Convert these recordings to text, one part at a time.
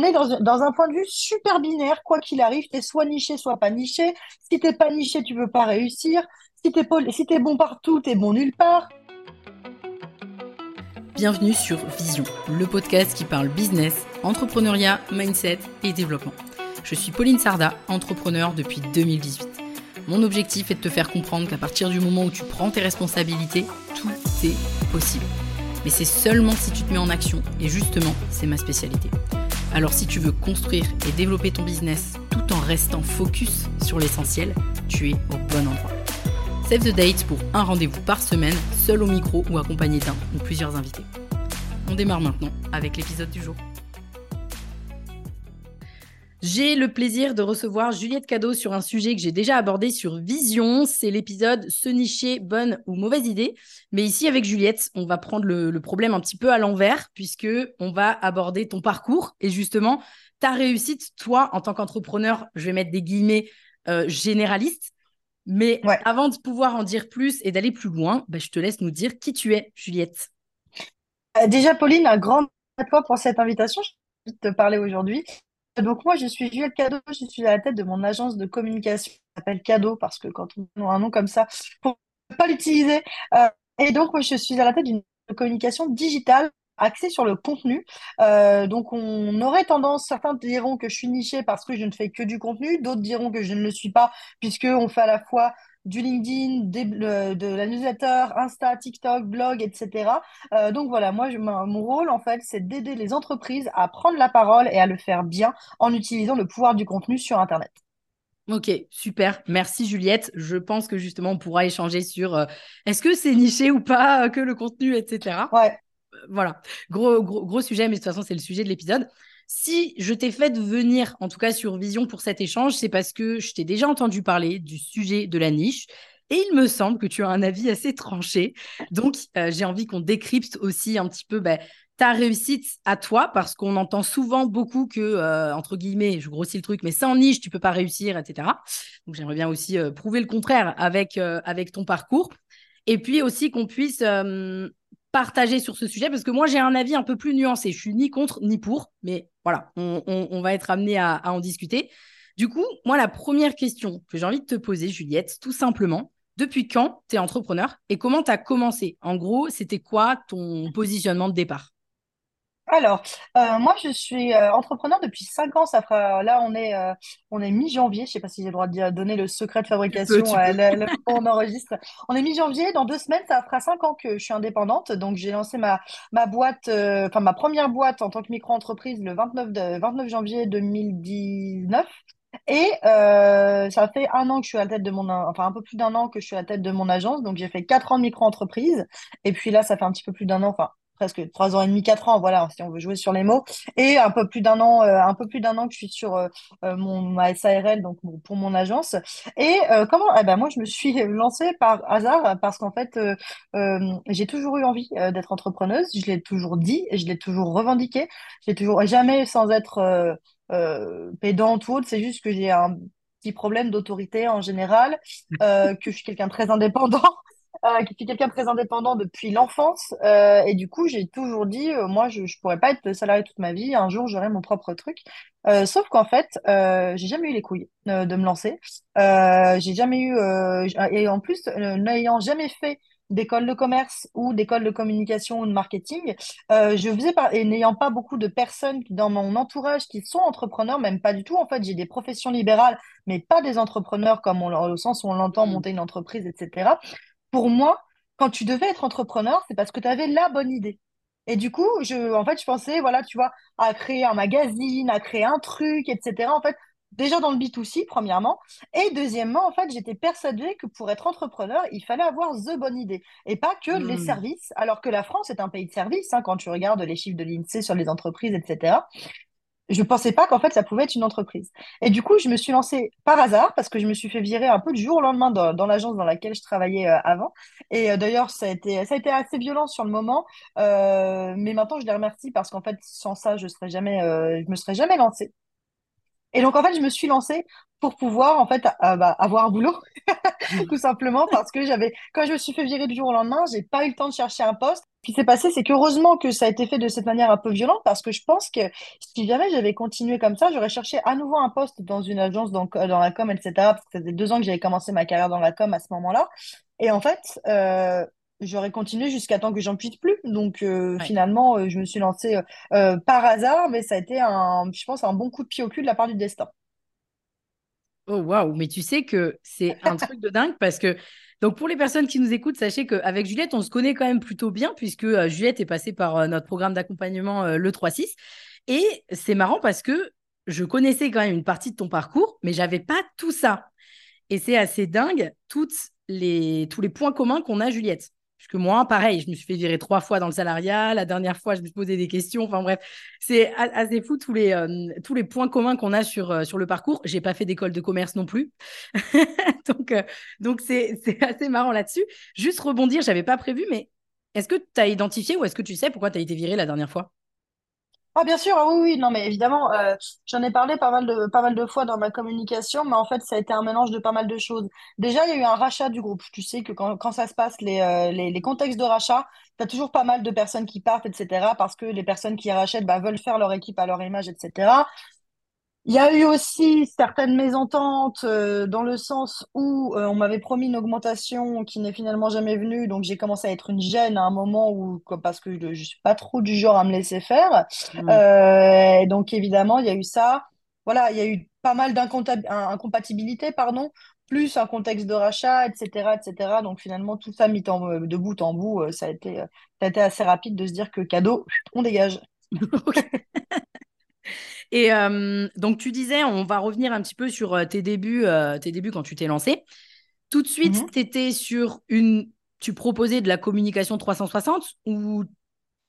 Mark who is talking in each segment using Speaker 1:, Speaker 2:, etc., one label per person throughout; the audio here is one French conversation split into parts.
Speaker 1: on est dans, un point de vue super binaire, quoi qu'il arrive, tu es soit niché, soit pas niché. Si t'es pas niché, tu peux pas réussir. Si t'es si bon partout, t'es bon nulle part.
Speaker 2: Bienvenue sur Vision, le podcast qui parle business, entrepreneuriat, mindset et développement. Je suis Pauline Sarda, entrepreneur depuis 2018. Mon objectif est de te faire comprendre qu'à partir du moment où tu prends tes responsabilités, tout est possible mais c'est seulement si tu te mets en action, et justement, c'est ma spécialité. Alors si tu veux construire et développer ton business tout en restant focus sur l'essentiel, tu es au bon endroit. Save the date pour un rendez-vous par semaine, seul au micro ou accompagné d'un ou plusieurs invités. On démarre maintenant avec l'épisode du jour. J'ai le plaisir de recevoir Juliette Cadeau sur un sujet que j'ai déjà abordé sur Vision. C'est l'épisode Se nicher, bonne ou mauvaise idée. Mais ici, avec Juliette, on va prendre le, problème un petit peu à l'envers, puisque on va aborder ton parcours et justement ta réussite, toi, en tant qu'entrepreneur, je vais mettre des guillemets euh, généralistes. Mais avant de pouvoir en dire plus et d'aller plus loin, bah, je te laisse nous dire qui tu es, Juliette.
Speaker 1: Euh, déjà, Pauline, un grand à toi pour cette invitation. Je vais te parler aujourd'hui. Donc moi, je suis Juliette Cadeau, je suis à la tête de mon agence de communication qui s'appelle Cadeau, parce que quand on a un nom comme ça, pour ne pas l'utiliser. Euh, et donc, moi, je suis à la tête d'une communication digitale axée sur le contenu. Euh, donc, on aurait tendance, certains diront que je suis nichée parce que je ne fais que du contenu, d'autres diront que je ne le suis pas, puisqu'on fait à la fois du LinkedIn, de la newsletter, Insta, TikTok, blog, etc. Euh, donc voilà, moi, je, mon rôle, en fait, c'est d'aider les entreprises à prendre la parole et à le faire bien en utilisant le pouvoir du contenu sur Internet.
Speaker 2: Ok, super. Merci Juliette. Je pense que justement, on pourra échanger sur euh, est-ce que c'est niché ou pas, euh, que le contenu, etc.
Speaker 1: Ouais.
Speaker 2: voilà, gros, gros, gros sujet, mais de toute façon, c'est le sujet de l'épisode. Si je t'ai fait venir, en tout cas sur Vision pour cet échange, c'est parce que je t'ai déjà entendu parler du sujet de la niche. Et il me semble que tu as un avis assez tranché. Donc, euh, j'ai envie qu'on décrypte aussi un petit peu bah, ta réussite à toi, parce qu'on entend souvent beaucoup que, euh, entre guillemets, je grossis le truc, mais sans niche, tu peux pas réussir, etc. Donc, j'aimerais bien aussi euh, prouver le contraire avec, avec ton parcours. Et puis aussi qu'on puisse partager sur ce sujet parce que moi j'ai un avis un peu plus nuancé. Je suis ni contre ni pour, mais voilà, on, va être amené à, en discuter. Du coup, moi la première question que j'ai envie de te poser, Juliette, tout simplement, depuis quand tu es entrepreneur et comment tu as commencé? En gros, c'était quoi ton positionnement de départ?
Speaker 1: Alors, euh, moi, je suis euh, entrepreneur depuis cinq ans. Ça fera, là, on est, euh, on est mi-janvier. Je sais pas si j'ai le droit de donner le secret de fabrication. on enregistre. On est mi-janvier. Dans deux semaines, ça fera cinq ans que je suis indépendante. Donc, j'ai lancé ma, ma boîte, enfin, ma première boîte en tant que micro-entreprise le 29, de, 29 janvier 2019. Et ça fait un an que je suis à la tête de mon, enfin un peu plus d'un an que je suis à la tête de mon agence. Donc j'ai fait quatre ans de micro-entreprise. Et puis là, ça fait un petit peu plus d'un an, enfin presque trois ans et demi, quatre ans, voilà, si on veut jouer sur les mots, et un peu plus d'un an, euh, un peu plus d'un an que je suis sur euh, euh, mon ma SARL, donc pour mon agence. Et comment Eh ben moi, je me suis lancée par hasard parce qu'en fait, j'ai toujours eu envie d'être entrepreneuse. Je l'ai toujours dit, je l'ai toujours revendiqué. J'ai toujours jamais sans être pédante ou autre. C'est juste que j'ai un petit problème d'autorité en général, que je suis quelqu'un de très indépendant euh, qui suis quelqu'un de très indépendant depuis l'enfance. Euh, et du coup, j'ai toujours dit, euh, moi, je ne pourrais pas être salarié toute ma vie. Un jour, j'aurai mon propre truc. Euh, sauf qu'en fait, j'ai jamais eu les couilles de me lancer. j'ai jamais eu, et en plus, n'ayant jamais fait d'école de commerce ou d'école de communication ou de marketing, je faisais pas, et n'ayant pas beaucoup de personnes dans mon entourage qui sont entrepreneurs, même pas du tout. En fait, j'ai des professions libérales, mais pas des entrepreneurs comme on, au sens où on l'entend mmh. monter une entreprise, etc pour moi, quand tu devais être entrepreneur, c'est parce que tu avais la bonne idée. Et du coup, je, en fait, je pensais, voilà, tu vois, à créer un magazine, à créer un truc, etc. En fait, déjà dans le B2C, premièrement. Et deuxièmement, en fait, j'étais persuadée que pour être entrepreneur, il fallait avoir the bonne idée et pas que les hmm. services, alors que la France est un pays de services, hein, quand tu regardes les chiffres de l'INSEE sur les entreprises, etc je ne pensais pas qu'en fait ça pouvait être une entreprise. Et du coup, je me suis lancée par hasard parce que je me suis fait virer un peu du jour au lendemain dans, l'agence dans laquelle je travaillais euh, avant. Et euh, d'ailleurs, ça a été ça a été assez violent sur le moment, euh, mais maintenant je les remercie parce qu'en fait sans ça, je serais jamais je me serais jamais lancée. Et donc en fait, je me suis lancée pour pouvoir en fait bah, avoir un boulot, tout simplement parce que j'avais quand je me suis fait virer du jour au lendemain, j'ai pas eu le temps de chercher un poste qui s'est passé, c'est qu'heureusement que ça a été fait de cette manière un peu violente parce que je pense que si jamais j'avais continué comme ça, j'aurais cherché à nouveau un poste dans une agence, dans, dans la com, etc. Parce que ça faisait deux ans que j'avais commencé ma carrière dans la com à ce moment-là. Et en fait, euh, j'aurais continué jusqu'à temps que j'en puisse plus. Donc euh, finalement, euh, je me suis lancée par hasard, mais ça a été un, je pense, un bon coup de pied au cul de la part du destin.
Speaker 2: Oh waouh, mais tu sais que c'est un truc de dingue parce que donc, pour les personnes qui nous écoutent, sachez qu'avec Juliette, on se connaît quand même plutôt bien, puisque euh, Juliette est passée par euh, notre programme d'accompagnement euh, le 3-6. Et c'est marrant parce que je connaissais quand même une partie de ton parcours, mais j'avais pas tout ça. Et c'est assez dingue, toutes les, tous les points communs qu'on a, Juliette. Parce que moi, pareil, je me suis fait virer trois fois dans le salariat. La dernière fois, je me suis posé des questions. Enfin bref, c'est assez fou tous les, euh, tous les points communs qu'on a sur, euh, sur le parcours. J'ai pas fait d'école de commerce non plus. donc, euh, donc c'est assez marrant là-dessus. Juste rebondir, j'avais pas prévu, mais est-ce que tu as identifié ou est-ce que tu sais pourquoi tu as été viré la dernière fois?
Speaker 1: Ah bien sûr, ah oui, oui, non mais évidemment, euh, j'en ai parlé pas mal de, fois dans ma communication, mais en fait ça a été un mélange de pas mal de choses. Déjà, il y a eu un rachat du groupe. Tu sais que quand, ça se passe, les, euh, contextes de rachat, tu as toujours pas mal de personnes qui partent, etc. Parce que les personnes qui rachètent bah, veulent faire leur équipe à leur image, etc. Il y a eu aussi certaines mésententes euh, dans le sens où euh, on m'avait promis une augmentation qui n'est finalement jamais venue, donc j'ai commencé à être une gêne à un moment où parce que je, ne suis pas trop du genre à me laisser faire. Mmh. Euh, donc évidemment, il y a eu ça. Voilà, il y a eu pas mal d'incompatibilités, pardon, plus un contexte de rachat, etc., etc. Donc finalement, tout ça mis en, de bout en bout, ça a été, ça a été assez rapide de se dire que cadeau, on dégage.
Speaker 2: Et euh, donc, tu disais, on va revenir un petit peu sur euh, tes débuts, euh, tes débuts quand tu t'es lancé. Tout de suite, mhm. tu étais sur une. Tu proposais de la communication 360 ou,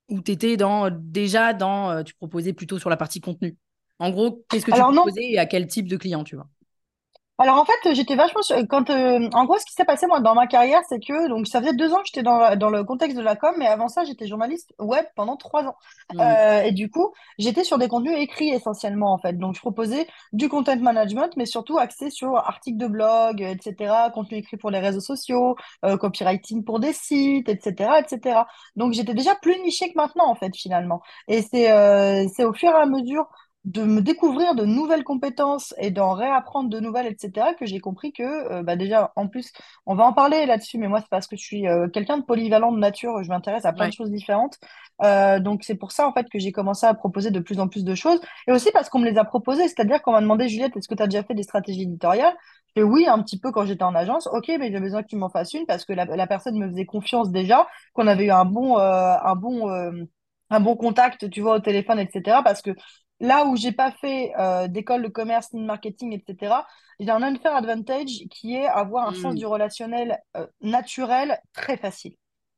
Speaker 2: ou tu étais dans, déjà dans. Tu proposais plutôt sur la partie contenu? En gros, qu'est-ce que tu proposais et à quel type de client, tu vois?
Speaker 1: Alors en fait, j'étais vachement quand euh, en gros ce qui s'est passé moi dans ma carrière, c'est que donc ça faisait deux ans que j'étais dans, dans le contexte de la com, mais avant ça j'étais journaliste web pendant trois ans. Mmh. Euh, et du coup j'étais sur des contenus écrits essentiellement en fait. Donc je proposais du content management, mais surtout axé sur articles de blog, etc., contenu écrit pour les réseaux sociaux, euh, copywriting pour des sites, etc., etc. Donc j'étais déjà plus niché que maintenant en fait finalement. Et c'est c'est au fur et à mesure de me découvrir de nouvelles compétences et d'en réapprendre de nouvelles, etc., que j'ai compris que, euh, bah déjà, en plus, on va en parler là-dessus, mais moi, c'est parce que je suis euh, quelqu'un de polyvalent de nature, je m'intéresse à plein de choses différentes. Euh, donc, c'est pour ça, en fait, que j'ai commencé à proposer de plus en plus de choses. Et aussi parce qu'on me les a proposées, c'est-à-dire qu'on m'a demandé, Juliette, est-ce que tu as déjà fait des stratégies éditoriales? Et oui, un petit peu quand j'étais en agence. Ok, mais j'ai besoin que tu m'en fasses une parce que la, la, personne me faisait confiance déjà, qu'on avait eu un bon, un bon, un bon contact, tu vois, au téléphone, etc. Parce que Là où j'ai pas fait euh, d'école de commerce ni de marketing, etc., j'ai un unfair advantage qui est avoir un sens hmm. du relationnel euh, naturel très facile.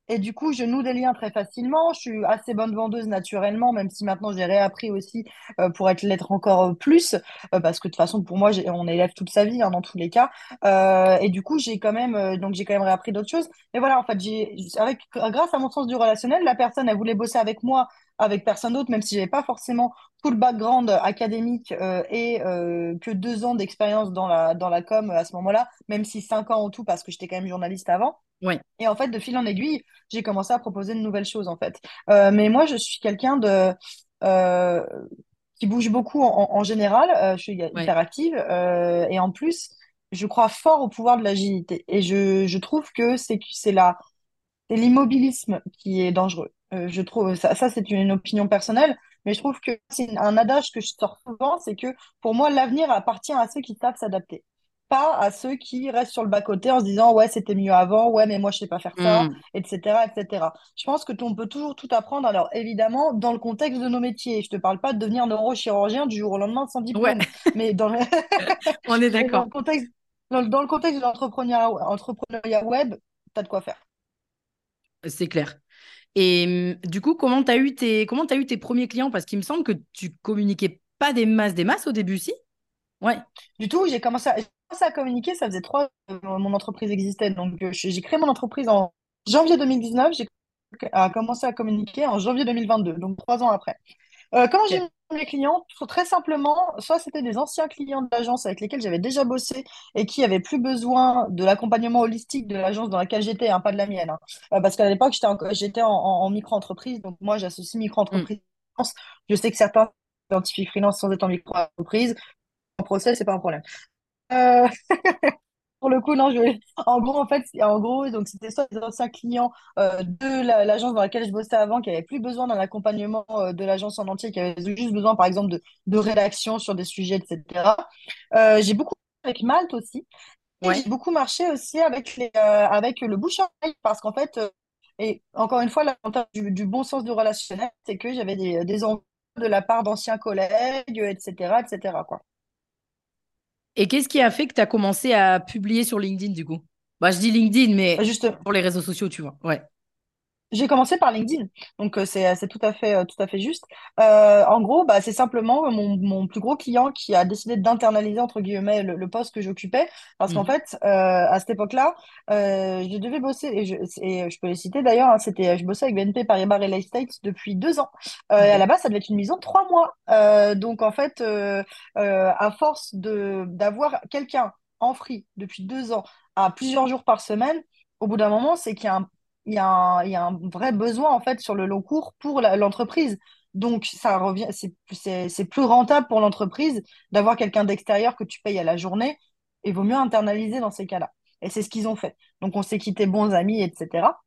Speaker 1: Et du coup, je noue des liens très facilement. Je suis assez bonne vendeuse naturellement, même si maintenant j'ai réappris aussi euh, pour être l'être encore plus, parce que de toute façon, pour moi, on élève toute sa vie hein, dans tous les cas. et du coup, j'ai quand même, donc j'ai quand même réappris d'autres choses. Mais voilà, en fait, j'ai, avec, grâce à mon sens du relationnel, la personne, elle voulait bosser avec moi avec personne d'autre, même si j'avais pas forcément tout le background académique euh, et euh, que deux ans d'expérience dans la, dans la com à ce moment-là, même si cinq ans en tout, parce que j'étais quand même journaliste avant.
Speaker 2: Ouais.
Speaker 1: Et en fait, de fil en aiguille, j'ai commencé à proposer de nouvelles choses, en fait. Euh, mais moi, je suis quelqu'un de qui bouge beaucoup en, général. je suis hyper active. et en plus, je crois fort au pouvoir de l'agilité. Et je, je trouve que c'est l'immobilisme qui est dangereux. Euh, je trouve ça, ça c'est une, opinion personnelle, mais je trouve que c'est un adage que je sors souvent, c'est que pour moi l'avenir appartient à ceux qui savent s'adapter, pas à ceux qui restent sur le bas côté en se disant ouais c'était mieux avant, ouais mais moi je sais pas faire ça, etc., mm. etc. Je pense que on peut toujours tout apprendre. Alors évidemment dans le contexte de nos métiers, je te parle pas de devenir neurochirurgien du jour au lendemain sans diplôme, mais dans le...
Speaker 2: on est d'accord.
Speaker 1: Dans le contexte, dans, le contexte de l'entrepreneuriat web, tu as de quoi faire.
Speaker 2: C'est clair. Et hum, du coup, comment tu as, eu tes... eu tes premiers clients? Parce qu'il me semble que tu communiquais pas des masses, des masses au début, si? Ouais.
Speaker 1: Du tout, j'ai commencé, à... commencé à communiquer, ça faisait trois ans que mon entreprise existait. Donc, euh, j'ai créé mon entreprise en janvier 2019, j'ai commencé à communiquer en janvier 2022, donc trois ans après. Euh, comment j'ai mes clients? Très simplement, soit c'était des anciens clients de l'agence avec lesquels j'avais déjà bossé et qui avaient plus besoin de l'accompagnement holistique de l'agence dans laquelle j'étais, hein, pas de la mienne. hein. Euh, parce qu'à l'époque, j'étais en, j'étais en, en- en micro-entreprise, donc moi j'associe
Speaker 2: Mm.
Speaker 1: micro-entreprise. freelance. Je sais que certains identifient freelance sans être en micro-entreprise. En procès, c'est pas un problème. Euh, Pour le coup, non, je... en gros, en fait, en gros, donc c'était soit des anciens clients euh, de la- l'agence dans laquelle je bossais avant qui n'avaient plus besoin d'un accompagnement euh, de l'agence en entier, qui avaient juste besoin, par exemple, de, de rédaction sur des sujets, etc. Euh, j'ai beaucoup avec Malte aussi,
Speaker 2: Ouais.
Speaker 1: j'ai beaucoup marché aussi avec les, avec le bouche à oreille, parce qu'en fait, et encore une fois, l'avantage du, du bon sens du relationnel, c'est que j'avais des, des envois de la part d'anciens collègues, etc., etc., quoi.
Speaker 2: Et qu'est-ce qui a fait que tu as commencé à publier sur LinkedIn du coup? Bah, je dis LinkedIn, mais
Speaker 1: Juste,
Speaker 2: pour les réseaux sociaux, tu vois. Ouais.
Speaker 1: J'ai commencé par LinkedIn, donc euh, c'est c'est tout à fait euh, tout à fait juste. Euh, en gros, bah, c'est simplement mon, mon plus gros client qui a décidé d'internaliser entre guillemets le, le poste que j'occupais, parce qu'en
Speaker 2: Mhm.
Speaker 1: fait, euh, à cette époque-là, euh, je devais bosser et je, et je peux les citer d'ailleurs. hein, c'était je bossais avec BNP Paribas Real Estate depuis deux ans. Euh, et à
Speaker 2: Ok.
Speaker 1: la base, ça devait être une mission de trois mois. Euh, donc en fait, euh, euh, à force de d'avoir quelqu'un en free depuis deux ans à plusieurs jours par semaine, au bout d'un moment, c'est qu'il y a un il y a un, y a un vrai besoin en fait sur le long cours pour l'entreprise. Donc ça revient, c'est plus rentable pour l'entreprise d'avoir quelqu'un d'extérieur que tu payes à la journée et vaut mieux internaliser dans ces cas-là. Et c'est ce qu'ils ont fait. Donc on s'est quittés bons amis, etc.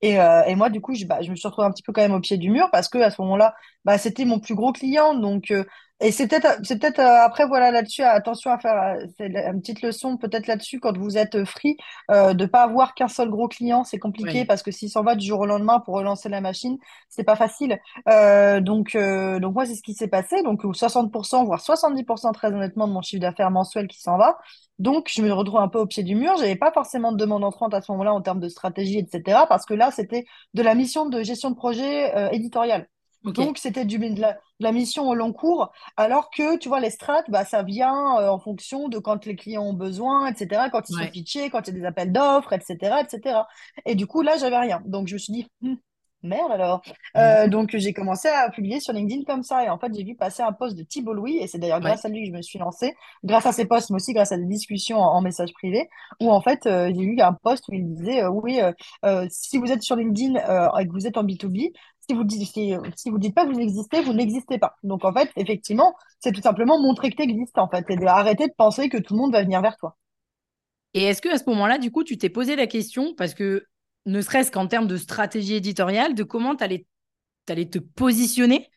Speaker 1: Et, euh, et moi, du coup, je, bah, je me suis retrouvée un petit peu quand même au pied du mur parce que à ce moment-là, bah, c'était mon plus gros client. Donc, euh, et c'est peut-être, c'est peut-être euh, après, voilà, là-dessus, attention à faire, euh, c'est une petite leçon peut-être là-dessus quand vous êtes euh, free, euh, de pas avoir qu'un seul gros client, c'est compliqué parce que s'il s'en va du jour au lendemain pour relancer la machine, c'est pas facile. Euh, donc, euh, donc moi, c'est ce qui s'est passé. Donc, 60%, voire 70% très honnêtement de mon chiffre d'affaires mensuel qui s'en va. Donc, je me retrouve un peu au pied du mur. J'avais pas forcément de demande entrante à ce moment-là en termes de stratégie, etc. Parce que là, c'était de la mission de gestion de projet euh, éditorial. Donc, c'était de la, de la mission au long cours, alors que, tu vois, les strates, bah, ça vient euh, en fonction de quand les clients ont besoin, etc., quand ils sont pitchés, quand il y a des appels d'offres, etc., etc. Et du coup, là, j'avais rien. Donc, je me suis dit, Hmm, merde alors. Euh,
Speaker 2: Mhm.
Speaker 1: donc, j'ai commencé à publier sur LinkedIn comme ça. Et en fait, j'ai vu passer un post de Thibault Louis, et c'est d'ailleurs
Speaker 2: Ouais.
Speaker 1: grâce à lui que je me suis lancée, grâce à ses posts, mais aussi grâce à des discussions en, en message privé, où en fait, euh, j'ai eu un post où il disait, euh, oui, euh, euh, si vous êtes sur LinkedIn euh, et que vous êtes en B2B, si vous dites, dites pas que vous existez, vous n'existez pas. Donc en fait, effectivement, c'est tout simplement montrer que tu existes en fait et de arrêter de penser que tout le monde va venir vers toi.
Speaker 2: Et est-ce que à ce moment-là, du coup, tu t'es posé la question, parce que ne serait-ce qu'en termes de stratégie éditoriale, de comment tu allais, te positionner,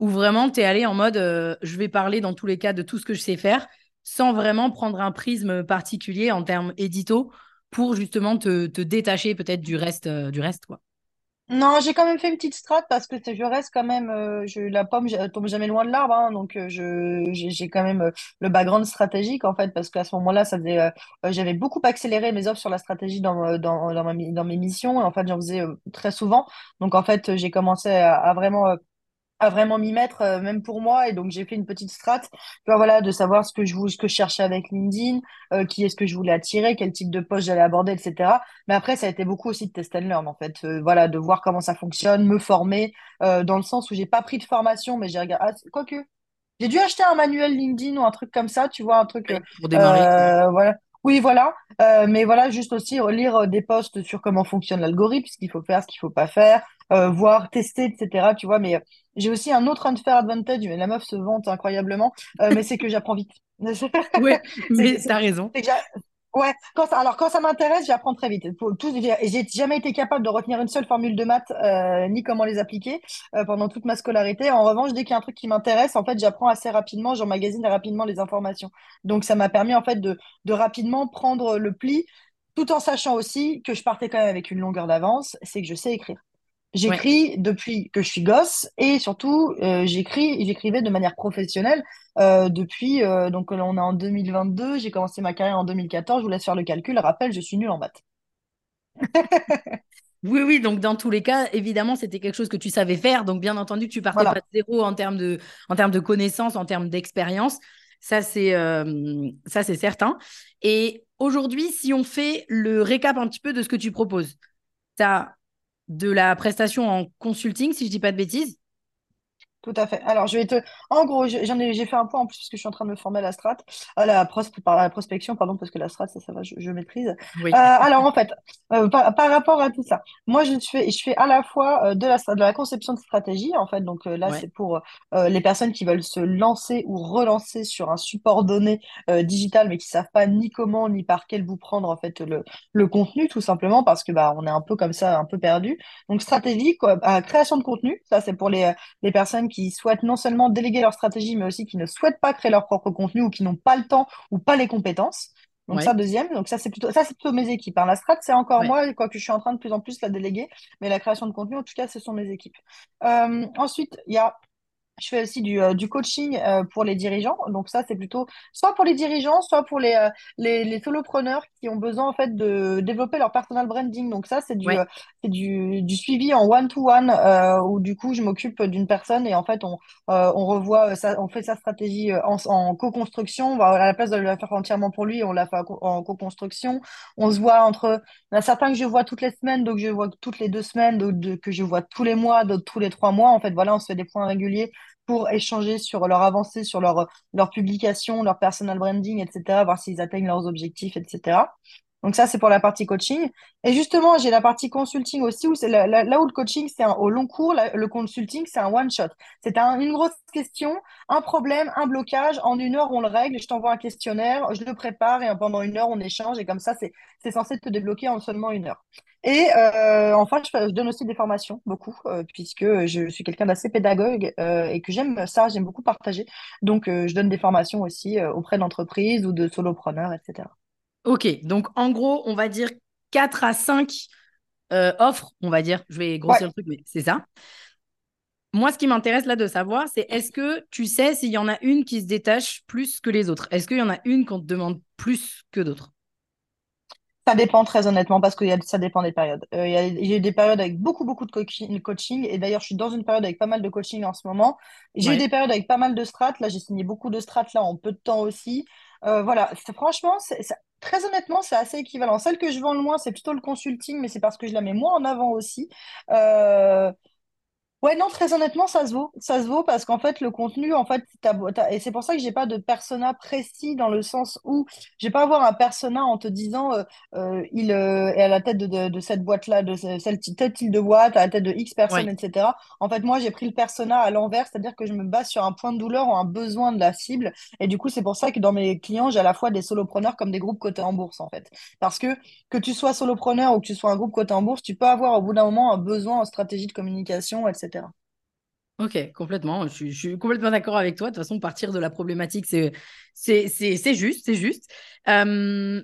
Speaker 2: ou vraiment tu es allé en mode euh, je vais parler dans tous les cas de tout ce que je sais faire, sans vraiment prendre un prisme particulier en termes édito pour justement te, te détacher peut-être du reste, euh, du reste, quoi?
Speaker 1: Non, j'ai quand même fait une petite strate parce que je reste quand même, euh, je, la pomme ja- tombe jamais loin de l'arbre, hein, donc euh, j'ai quand même euh, le background stratégique en fait parce qu'à ce moment-là, ça j'avais beaucoup accéléré mes offres sur la stratégie dans, mes missions en fait j'en faisais très souvent, donc en fait j'ai commencé à, vraiment à vraiment m'y mettre, euh, même pour moi. Et donc, j'ai fait une petite strat, tu vois, voilà, de savoir ce que je, ce que je cherchais avec LinkedIn, euh, qui est-ce que je voulais attirer, quel type de poste j'allais aborder, etc. Mais après, ça a été beaucoup aussi de test and learn, en fait. Euh, voilà, de voir comment ça fonctionne, me former, dans le sens où j'ai pas pris de formation, mais j'ai regardé, ah, quoique, j'ai dû acheter un manuel LinkedIn ou un truc comme ça, tu vois, un truc,
Speaker 2: pour démarrer.
Speaker 1: voilà. Oui, voilà. Euh, mais voilà, juste aussi lire euh, des posts sur comment fonctionne l'algorithme, ce qu'il faut faire, ce qu'il faut pas faire, euh, voir, tester, etc. Tu vois, mais euh, j'ai aussi un autre unfair advantage, mais la meuf se vante incroyablement, euh, mais c'est que j'apprends vite. Que,
Speaker 2: mais t'as raison.
Speaker 1: Ouais, alors quand ça m'intéresse, j'apprends très vite. J'ai jamais été capable de retenir une seule formule de maths, euh, ni comment les appliquer euh, pendant toute ma scolarité. En revanche, dès qu'il y a un truc qui m'intéresse, en fait, j'apprends assez rapidement, j'emmagasine rapidement les informations. Donc, ça m'a permis en fait de rapidement prendre le pli, tout en sachant aussi que je partais quand même avec une longueur d'avance, c'est que je sais écrire.
Speaker 2: Ouais.
Speaker 1: J'écris depuis que je suis gosse et surtout euh, j'écris, j'écrivais de manière professionnelle euh, depuis euh, donc là, on est en 2022, j'ai commencé ma carrière en 2014, je vous laisse faire le calcul, rappel, je suis nulle en maths.
Speaker 2: Oui, oui, donc dans tous les cas, évidemment, c'était quelque chose que tu savais faire. Donc, bien entendu, tu partais pas de zéro en termes de, en termes de connaissances, en termes d'expérience. Ça, c'est euh, ça, c'est certain. Et aujourd'hui, si on fait le récap un petit peu de ce que tu proposes, tu as de la prestation en consulting, si je dis pas de bêtises.
Speaker 1: Tout à fait. Alors, je vais te. En gros, j'en ai, j'ai fait un point en plus parce que je suis en train de me former à la strat, à la, par la prospection, pardon, parce que la strat, ça, ça va, je, je maîtrise.
Speaker 2: Oui.
Speaker 1: Euh, alors, en fait, euh, par, par, rapport à tout ça, moi, je fais, je fais à la fois euh, de la, de la conception de stratégie, en fait. Donc là,
Speaker 2: ouais.
Speaker 1: c'est pour les personnes qui veulent se lancer ou relancer sur un support donné digital, mais qui savent pas ni comment ni par quel bout prendre en fait le, le contenu, tout simplement parce que bah on est un peu comme ça, un peu perdu. Donc stratégie, quoi, création de contenu, ça c'est pour les les personnes qui souhaitent non seulement déléguer leur stratégie, mais aussi qui ne souhaitent pas créer leur propre contenu ou qui n'ont pas le temps ou pas les compétences. Donc
Speaker 2: ouais.
Speaker 1: ça, deuxième. Donc ça, c'est plutôt, ça, c'est plutôt mes équipes. Hein. La strat, c'est encore ouais. moi, quoique je suis en train de plus en plus la déléguer, mais la création de contenu, en tout cas, ce sont mes équipes. Euh, ensuite, il y a je fais aussi du, euh, du coaching euh, pour les dirigeants. Donc ça, c'est plutôt soit pour les dirigeants, soit pour les, euh, les, les, solopreneurs qui ont besoin en fait de développer leur personal branding. Donc ça, c'est du,
Speaker 2: ouais.
Speaker 1: du, du suivi en one-to-one où du coup, je m'occupe d'une personne et en fait, on, on revoit, ça, on fait sa stratégie en, en co-construction. À la place de la faire entièrement pour lui, on la fait en co-construction. On se voit entre... Il y en a certains que je vois toutes les semaines, donc je vois toutes les deux semaines, d'autres que je vois tous les mois, d'autres tous les trois mois. En fait, voilà, on se fait des points réguliers pour échanger sur leur avancée, sur leur, publication, leur personal branding, etc., voir s'ils atteignent leurs objectifs, etc. Donc ça, c'est pour la partie coaching. Et justement, j'ai la partie consulting aussi, où c'est là, où le coaching, c'est au long cours, le consulting, c'est un one-shot. C'est un, une grosse question, un problème, un blocage. En une heure, on le règle. Je t'envoie un questionnaire, je le prépare et pendant une heure, on échange. Et comme ça, c'est censé te débloquer en seulement une heure. Et euh, enfin, je, je, donne aussi des formations, beaucoup, euh, puisque je suis quelqu'un d'assez pédagogue euh, et que j'aime ça, j'aime beaucoup partager. Donc, je donne des formations aussi auprès d'entreprises ou de solopreneurs, etc.
Speaker 2: Ok, donc en gros, on va dire 4 à 5 euh, offres, on va dire. Je vais grossir ouais. le truc, mais c'est ça. Moi, ce qui m'intéresse là de savoir, c'est est-ce que tu sais s'il y en a une qui se détache plus que les autres? Est-ce qu'il y en a une qu'on te demande plus que d'autres?
Speaker 1: Ça dépend très honnêtement parce que ça dépend des périodes. Euh, j'ai eu des périodes avec beaucoup beaucoup de coaching, coaching et d'ailleurs je suis dans une période avec pas mal de coaching en ce moment. J'ai ouais. eu des périodes avec pas mal de strates. Là j'ai signé beaucoup de strates là en peu de temps aussi. Euh, voilà, franchement, très honnêtement, c'est assez équivalent. Celle que je vends le moins, c'est plutôt le consulting, mais c'est parce que je la mets moins en avant aussi. Euh, Ouais, non, très honnêtement, ça se vaut. Ça se vaut parce qu'en fait, le contenu, en fait, t'as, t'as, et c'est pour ça que j'ai pas de persona précis dans le sens où je vais pas avoir un persona en te disant euh, euh, il euh, est à la tête de, de, de cette boîte-là, de cette telle type de boîte, à la tête de X personnes, ouais. etc. En fait, moi, j'ai pris le persona à l'envers, c'est-à-dire que je me base sur un point de douleur ou un besoin de la cible. Et du coup, c'est pour ça que dans mes clients, j'ai à la fois des solopreneurs comme des groupes cotés en bourse, en fait. Parce que que tu sois solopreneur ou que tu sois un groupe coté en bourse, tu peux avoir au bout d'un moment un besoin en stratégie de communication, etc.
Speaker 2: Ok, complètement. Je suis, je suis complètement d'accord avec toi. De toute façon, partir de la problématique, c'est, juste, c'est juste. Euh,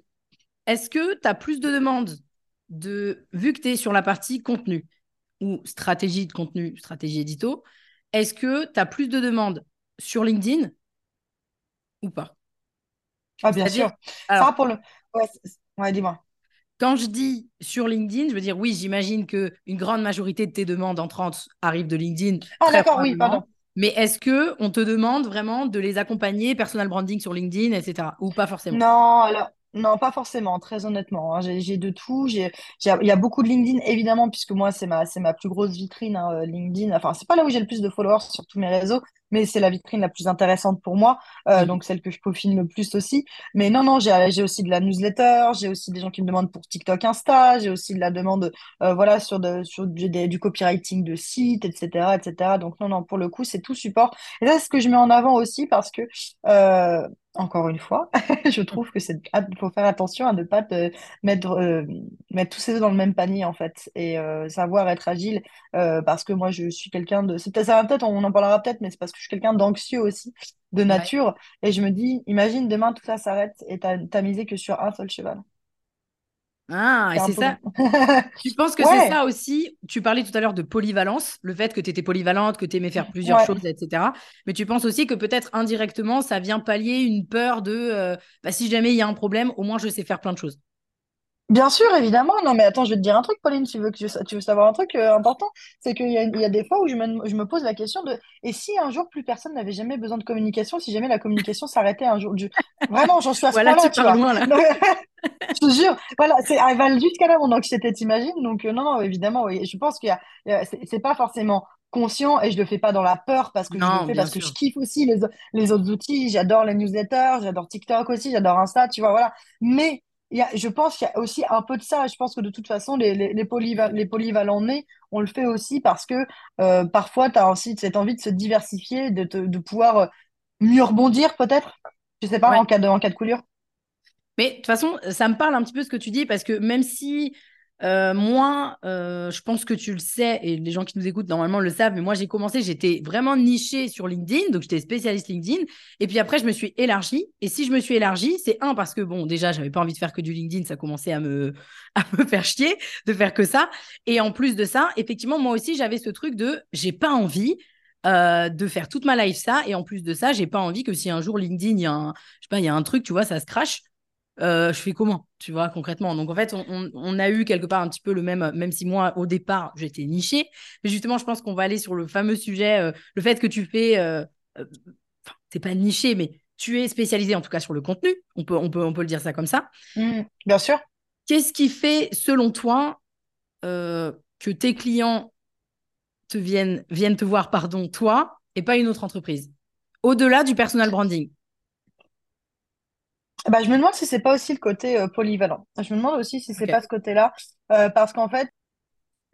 Speaker 2: est-ce que tu as plus de demandes de, vu que tu es sur la partie contenu ou stratégie de contenu, stratégie édito, est-ce que tu as plus de demandes sur LinkedIn ou pas?
Speaker 1: Ah, bien sûr. Alors, Ça, pour le. Ouais, ouais dis-moi.
Speaker 2: Quand je dis sur LinkedIn, je veux dire, oui, j'imagine qu'une grande majorité de tes demandes entrantes arrivent de LinkedIn.
Speaker 1: Ah, d'accord, oui, pardon.
Speaker 2: Mais est-ce que on te demande vraiment de les accompagner, personal branding sur LinkedIn, etc. Ou pas forcément?
Speaker 1: Non, alors, non, pas forcément, très honnêtement. Hein. J'ai, de tout. Il y a beaucoup de LinkedIn, évidemment, puisque moi, c'est ma, c'est ma plus grosse vitrine, hein, LinkedIn. Enfin, c'est pas là où j'ai le plus de followers sur tous mes réseaux, mais c'est la vitrine la plus intéressante pour moi, euh, donc celle que je peaufine le plus aussi. Mais non, non, j'ai, j'ai aussi de la newsletter, j'ai aussi des gens qui me demandent pour TikTok, Insta, j'ai aussi de la demande, euh, voilà, sur, de, sur du, des, du copywriting de site, etc., etc. Donc non, non, pour le coup, c'est tout support. Et là, c'est ce que je mets en avant aussi parce que euh, encore une fois, je trouve que c'est faut faire attention à ne pas te mettre euh, mettre tous ses œufs dans le même panier en fait et euh, savoir être agile euh, parce que moi je suis quelqu'un de c'est peut-être ça peut-être on en parlera peut-être mais c'est parce que je suis quelqu'un d'anxieux aussi de nature ouais. et je me dis imagine demain tout ça s'arrête et t'as misé que sur un seul cheval.
Speaker 2: Ah, et c'est ça. tu penses que ouais. c'est ça aussi? Tu parlais tout à l'heure de polyvalence, le fait que tu étais polyvalente, que tu aimais faire plusieurs ouais. choses, etc. Mais tu penses aussi que peut-être indirectement, ça vient pallier une peur de euh, bah, si jamais il y a un problème, au moins je sais faire plein de choses.
Speaker 1: Bien sûr, évidemment. Non, mais attends, je vais te dire un truc, Pauline. Tu veux, que je, tu veux savoir un truc euh, important? C'est qu'il y a, il y a des fois où je me, je me pose la question de et si un jour plus personne n'avait jamais besoin de communication, si jamais la communication s'arrêtait un jour je... Vraiment, j'en suis à ce
Speaker 2: voilà,
Speaker 1: point-là.
Speaker 2: Tu, loin, là.
Speaker 1: je te jure, voilà, c'est, elle va jusqu'à là mon anxiété, t'imagines? Donc, euh, non, non, évidemment, oui. Je pense qu'il y a, c'est, c'est pas forcément conscient et je le fais pas dans la peur parce que je
Speaker 2: Non,
Speaker 1: le fais
Speaker 2: bien
Speaker 1: parce que je
Speaker 2: sûr.
Speaker 1: kiffe aussi les, les autres outils. J'adore les newsletters, j'adore TikTok aussi, j'adore Insta, tu vois, voilà. Mais y a, je pense qu'il y a aussi un peu de ça. Je pense que de toute façon, les, les, les, polyva- les polyvalents nés, on le fait aussi parce que euh, parfois, tu as aussi cette envie de se diversifier, de, te- de pouvoir euh, mieux rebondir peut-être? Je sais pas,
Speaker 2: Ouais.
Speaker 1: en cas de, en cas de coulure.
Speaker 2: Mais de toute façon, ça me parle un petit peu ce que tu dis parce que même si euh, moi, euh, je pense que tu le sais et les gens qui nous écoutent normalement le savent, mais moi j'ai commencé, j'étais vraiment nichée sur LinkedIn, donc j'étais spécialiste LinkedIn. Et puis après, je me suis élargie. Et si je me suis élargie, c'est un parce que bon, déjà, j'avais pas envie de faire que du LinkedIn, ça commençait à me, à me faire chier de faire que ça. Et en plus de ça, effectivement, moi aussi, j'avais ce truc de j'ai pas envie. euh, de faire toute ma life ça et en plus de ça j'ai pas envie que si un jour LinkedIn y a je sais pas il y a un truc tu vois ça se crache euh, je fais comment, tu vois, concrètement? Donc, en fait, on, on- on a eu quelque part un petit peu le même, même si moi, au départ, j'étais nichée. Mais justement, je pense qu'on va aller sur le fameux sujet, euh, le fait que tu fais, euh, euh, c'est pas niché, mais tu es spécialisé en tout cas sur le contenu. On peut, on peut, on peut le dire ça comme ça.
Speaker 1: Mm, bien sûr.
Speaker 2: Qu'est-ce qui fait, selon toi, que tes clients te viennent, viennent te voir, pardon, toi, et pas une autre entreprise? Au-delà du personal branding.
Speaker 1: Bah, je me demande si c'est pas aussi le côté euh, polyvalent. Je me demande aussi si c'est
Speaker 2: Ok.
Speaker 1: pas ce côté-là, euh, parce qu'en fait,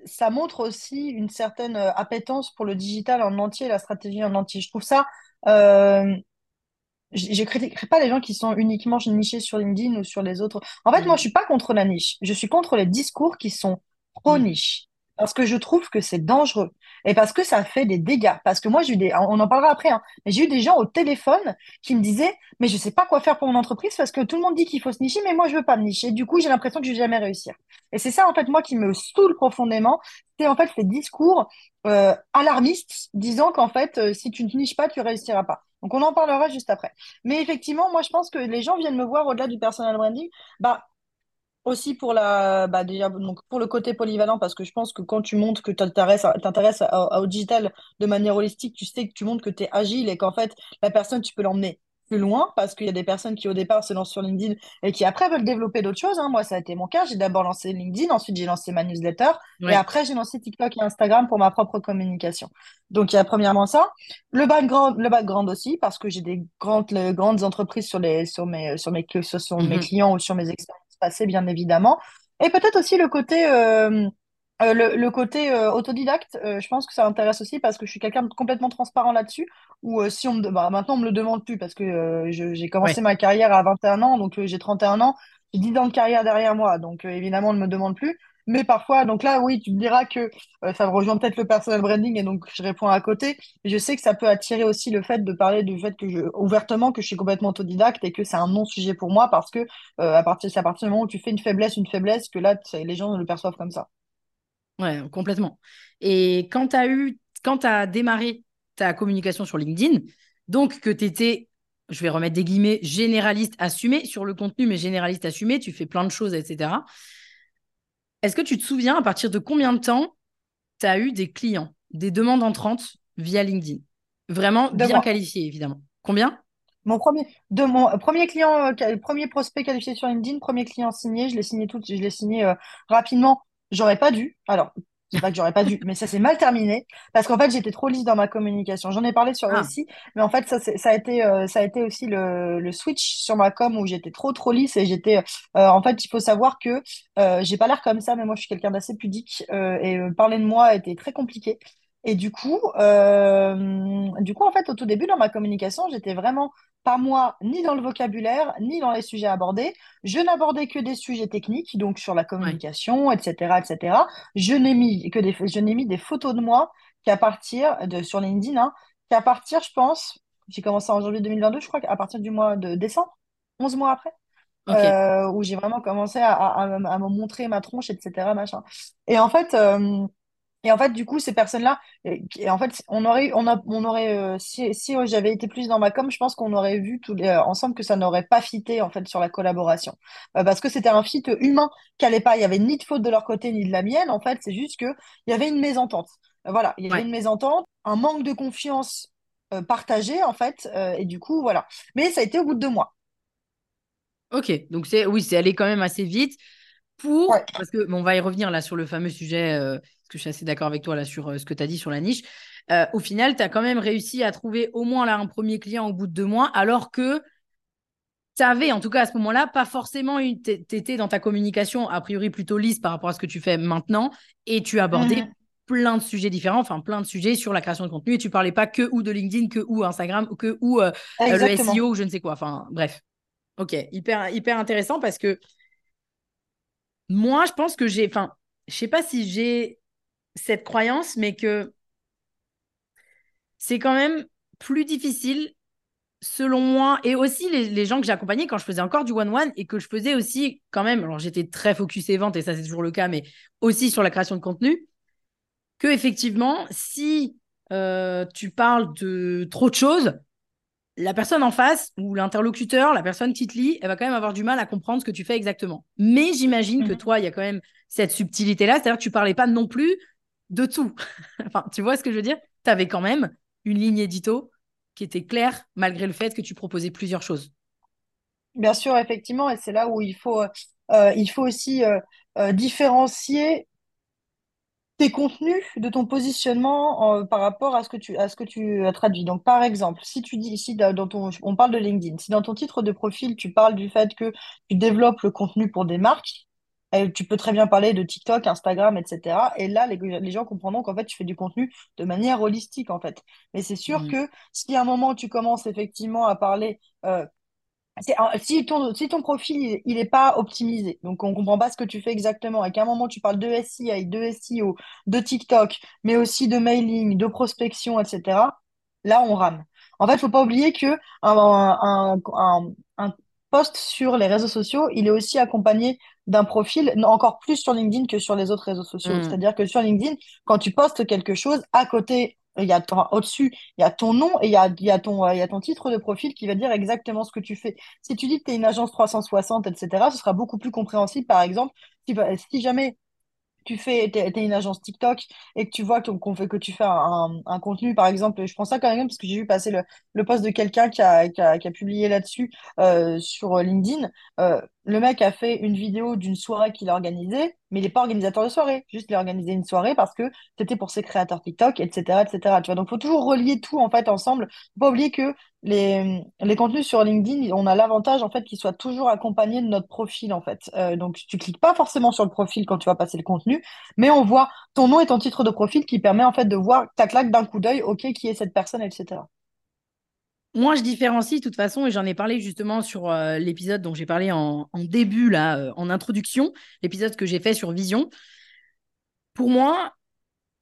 Speaker 1: ça montre aussi une certaine euh, appétence pour le digital en entier, la stratégie en entier. Je trouve ça, je, je critiquerai pas les gens qui sont uniquement nichés sur LinkedIn ou sur les autres. En fait, moi, je
Speaker 2: Mm.
Speaker 1: suis pas contre la niche. Je suis contre les discours qui sont
Speaker 2: Mm.
Speaker 1: niche. Parce que je trouve que c'est dangereux. Et parce que ça fait des dégâts. Parce que moi, j'ai eu des, on en parlera après, hein, mais j'ai eu des gens au téléphone qui me disaient, mais je sais pas quoi faire pour mon entreprise parce que tout le monde dit qu'il faut se nicher, mais moi, je veux pas me nicher. Du coup, j'ai l'impression que je vais jamais réussir. Et c'est ça, en fait, moi, qui me saoule profondément. C'est, en fait, ces discours, euh, alarmistes disant qu'en fait, euh, si tu ne niches pas, tu réussiras pas. Donc, on en parlera juste après. Mais effectivement, moi, je pense que les gens viennent me voir au-delà du personal branding. Bah, aussi pour la, bah déjà, donc pour le côté polyvalent, parce que je pense que quand tu montres que tu t'intéresses au digital de manière holistique, tu sais que tu montres que tu es agile et qu'en fait, la personne, tu peux l'emmener plus loin, parce qu'il y a des personnes qui au départ se lancent sur LinkedIn et qui après veulent développer d'autres choses. hein. Moi, ça a été mon cas. J'ai d'abord lancé LinkedIn, ensuite j'ai lancé ma newsletter et après j'ai lancé TikTok et Instagram pour ma propre communication. Donc il y a premièrement ça. Le background, le background aussi, parce que j'ai des grandes, le- grandes entreprises sur les, sur mes, sur mes, mes
Speaker 2: Mhm.
Speaker 1: clients ou sur mes passées, bien évidemment. Et peut-être aussi le côté, euh, euh, le, le côté euh, autodidacte. Euh, je pense que ça intéresse aussi parce que je suis quelqu'un de complètement transparent là-dessus. Ou si on me, bah, maintenant on me le demande plus parce que j'ai commencé
Speaker 2: Ouais.
Speaker 1: ma carrière à 21 ans, donc j'ai 31 ans, j'ai 10 ans de carrière derrière moi, donc évidemment on ne me demande plus. Mais parfois, donc là, oui, tu me diras que euh, ça rejoint peut-être le personal branding et donc je réponds à côté. Je sais que ça peut attirer aussi le fait de parler du fait que je, ouvertement, que je suis complètement autodidacte et que c'est un non-sujet pour moi parce que euh, à partir, c'est à partir du moment où tu fais une faiblesse, une faiblesse, que là, les gens le perçoivent comme ça.
Speaker 2: Ouais, complètement. Et quand tu as eu, quand tu as démarré ta communication sur LinkedIn, donc que tu étais, je vais remettre des guillemets, généraliste assumé sur le contenu, mais généraliste assumé, tu fais plein de choses, etc. Est-ce que tu te souviens à partir de combien de temps tu as eu des clients, des demandes entrantes via LinkedIn? Vraiment
Speaker 1: De
Speaker 2: bien qualifiés, évidemment. Combien?
Speaker 1: Mon premier, de mon premier client, euh, premier prospect qualifié sur LinkedIn, premier client signé, je l'ai signé tout, je l'ai signé euh, rapidement. J'aurais pas dû. Alors, c'est pas que j'aurais pas dû, mais ça s'est mal terminé parce qu'en fait, j'étais trop lisse dans ma communication. J'en ai parlé sur
Speaker 2: Ah,
Speaker 1: Récit, mais en fait, ça, ça a été, euh, ça a été aussi le, le switch sur ma com où j'étais trop, trop lisse et j'étais, euh, en fait, il faut savoir que euh, j'ai pas l'air comme ça, mais moi, je suis quelqu'un d'assez pudique euh, et euh, parler de moi était très compliqué. Et du coup, euh, du coup, en fait, au tout début, dans ma communication, j'étais vraiment pas moi, ni dans le vocabulaire, ni dans les sujets abordés. Je n'abordais que des sujets techniques, donc sur la
Speaker 2: ouais.
Speaker 1: communication, etc., etc. Je n'ai mis que des, je n'ai mis des photos de moi qu'à partir de, sur LinkedIn, hein, qu'à partir, je pense, j'ai commencé en janvier 2022, je crois qu'à partir du mois de décembre, 11 mois après, euh, où j'ai vraiment commencé à, à, à me à me montrer ma tronche, etc., machin. Et en fait, euh, et en fait, du coup, ces personnes-là, en fait, on aurait, on a, on aurait, euh, si, si euh, j'avais été plus dans ma com, je pense qu'on aurait vu tous les, euh, ensemble que ça n'aurait pas fité en fait sur la collaboration, Euh, parce que c'était un fit humain qui allait pas. Il y avait ni de faute de leur côté ni de la mienne. En fait, c'est juste que il y avait une mésentente. Voilà, il y avait
Speaker 2: Ouais.
Speaker 1: une mésentente, un manque de confiance partagé en fait, et du coup, voilà. Mais ça a été au bout de deux mois.
Speaker 2: Ok. Donc, c'est, oui, c'est allé quand même assez vite.
Speaker 1: Ouais.
Speaker 2: pour, parce que bon, on va y revenir là sur le fameux sujet parce que je suis assez d'accord avec toi là sur ce que tu as dit sur la niche, au final, tu as quand même réussi à trouver au moins là un premier client au bout de deux mois, alors que tu avais, en tout cas à ce moment-là, pas forcément eu, tu étais dans ta communication a priori plutôt lisse par rapport à ce que tu fais maintenant et tu abordais mmh plein de sujets différents, enfin plein de sujets sur la création de contenu et tu parlais pas que ou de LinkedIn, que ou Instagram, que ou euh, euh, le SEO ou je ne sais quoi. Enfin bref. Ok, hyper, hyper intéressant parce que moi, je pense que j'ai, enfin, je sais pas si j'ai cette croyance, mais que c'est quand même plus difficile selon moi, et aussi les, gens que j'accompagnais quand je faisais encore du one-one et que je faisais aussi quand même, alors j'étais très focus et vente, et ça c'est toujours le cas, mais aussi sur la création de contenu, que effectivement, si euh, tu parles de trop de choses, la personne en face ou l'interlocuteur, la personne qui te lit, elle va quand même avoir du mal à comprendre ce que tu fais exactement. Mais j'imagine que mhm. toi, il y a quand même cette subtilité-là, c'est-à-dire que tu parlais pas non plus de tout. tu vois ce que je veux dire? Tu avais quand même une ligne édito qui était claire malgré le fait que tu proposais plusieurs choses.
Speaker 1: Bien sûr, effectivement, et c'est là où il faut, euh, faut aussi euh, différencier tes contenus, de ton positionnement par rapport à ce que tu, à ce traduit. Donc, par exemple, si tu dis ici, dans on parle de LinkedIn, si dans ton titre de profil, tu parles du fait que tu développes le contenu pour des marques, tu peux très bien parler de TikTok, Instagram, etc. Et là, les, les gens comprendront qu'en fait, tu fais du contenu de manière holistique, en fait. Mais c'est sûr mmh. que si à un moment, tu commences effectivement à parler euh, si ton, si ton profil il n'est pas optimisé, donc on ne comprend pas ce que tu fais exactement, et qu'à un moment tu parles de SIA, de SEO, de TikTok, mais aussi de mailing, de prospection, etc., là on rame. En fait, il ne faut pas oublier que un, un, post sur les réseaux sociaux, il est aussi accompagné d'un profil, encore plus sur LinkedIn que sur les autres réseaux sociaux. Mmh. C'est-à-dire que sur LinkedIn, quand tu postes quelque chose, à côté il y a au-dessus, il y a ton nom et il y a, il y a ton, il y a ton titre de profil qui va dire exactement ce que tu fais. Si tu dis que tu es une agence 360, etc., ce sera beaucoup plus compréhensible. Par exemple, si, si jamais tu fais, es, une agence TikTok et que tu vois qu'on fait, que tu fais un, un, contenu, par exemple, je prends ça quand même parce que j'ai vu passer le, le post de quelqu'un qui a, qui, a, qui a, publié là-dessus euh, sur LinkedIn. Euh, le mec a fait une vidéo d'une soirée qu'il a organisée, mais il n'est pas organisateur de soirée. Juste, il a organisé une soirée parce que c'était pour ses créateurs TikTok, etc., etc. Tu vois, donc, faut toujours relier tout, en fait, ensemble. Faut pas oublier que les, contenus sur LinkedIn, on a l'avantage, en fait, qu'ils soient toujours accompagnés de notre profil, en fait. Euh, donc, tu cliques pas forcément sur le profil quand tu vas passer le contenu, mais on voit ton nom et ton titre de profil qui permet, en fait, de voir, ta claque d'un coup d'œil, OK, qui est cette personne, etc.
Speaker 2: Moi, je différencie de toute façon, et j'en ai parlé justement sur euh, l'épisode dont j'ai parlé en, début, là, euh, en introduction, l'épisode que j'ai fait sur Vision. Pour moi,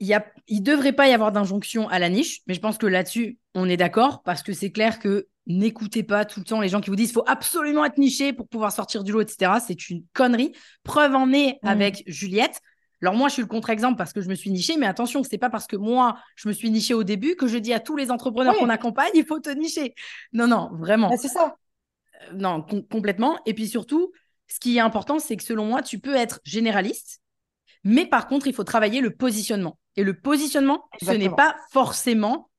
Speaker 2: il ne devrait pas y avoir d'injonction à la niche, mais je pense que là-dessus, on est d'accord, parce que c'est clair que n'écoutez pas tout le temps les gens qui vous disent qu'il faut absolument être niché pour pouvoir sortir du lot, etc. C'est une connerie. Preuve en est mmh. avec Juliette. Alors moi, je suis le contre-exemple parce que je me suis nichée, mais attention, c'est pas parce que moi, je me suis nichée au début que je dis à tous les entrepreneurs qu'on accompagne, il faut te nicher. Non, non, vraiment.
Speaker 1: c'est ça.
Speaker 2: Euh, non, complètement. Et puis surtout, ce qui est important, c'est que selon moi, tu peux être généraliste, mais par contre, il faut travailler le positionnement. Et le positionnement, ce n'est pas forcément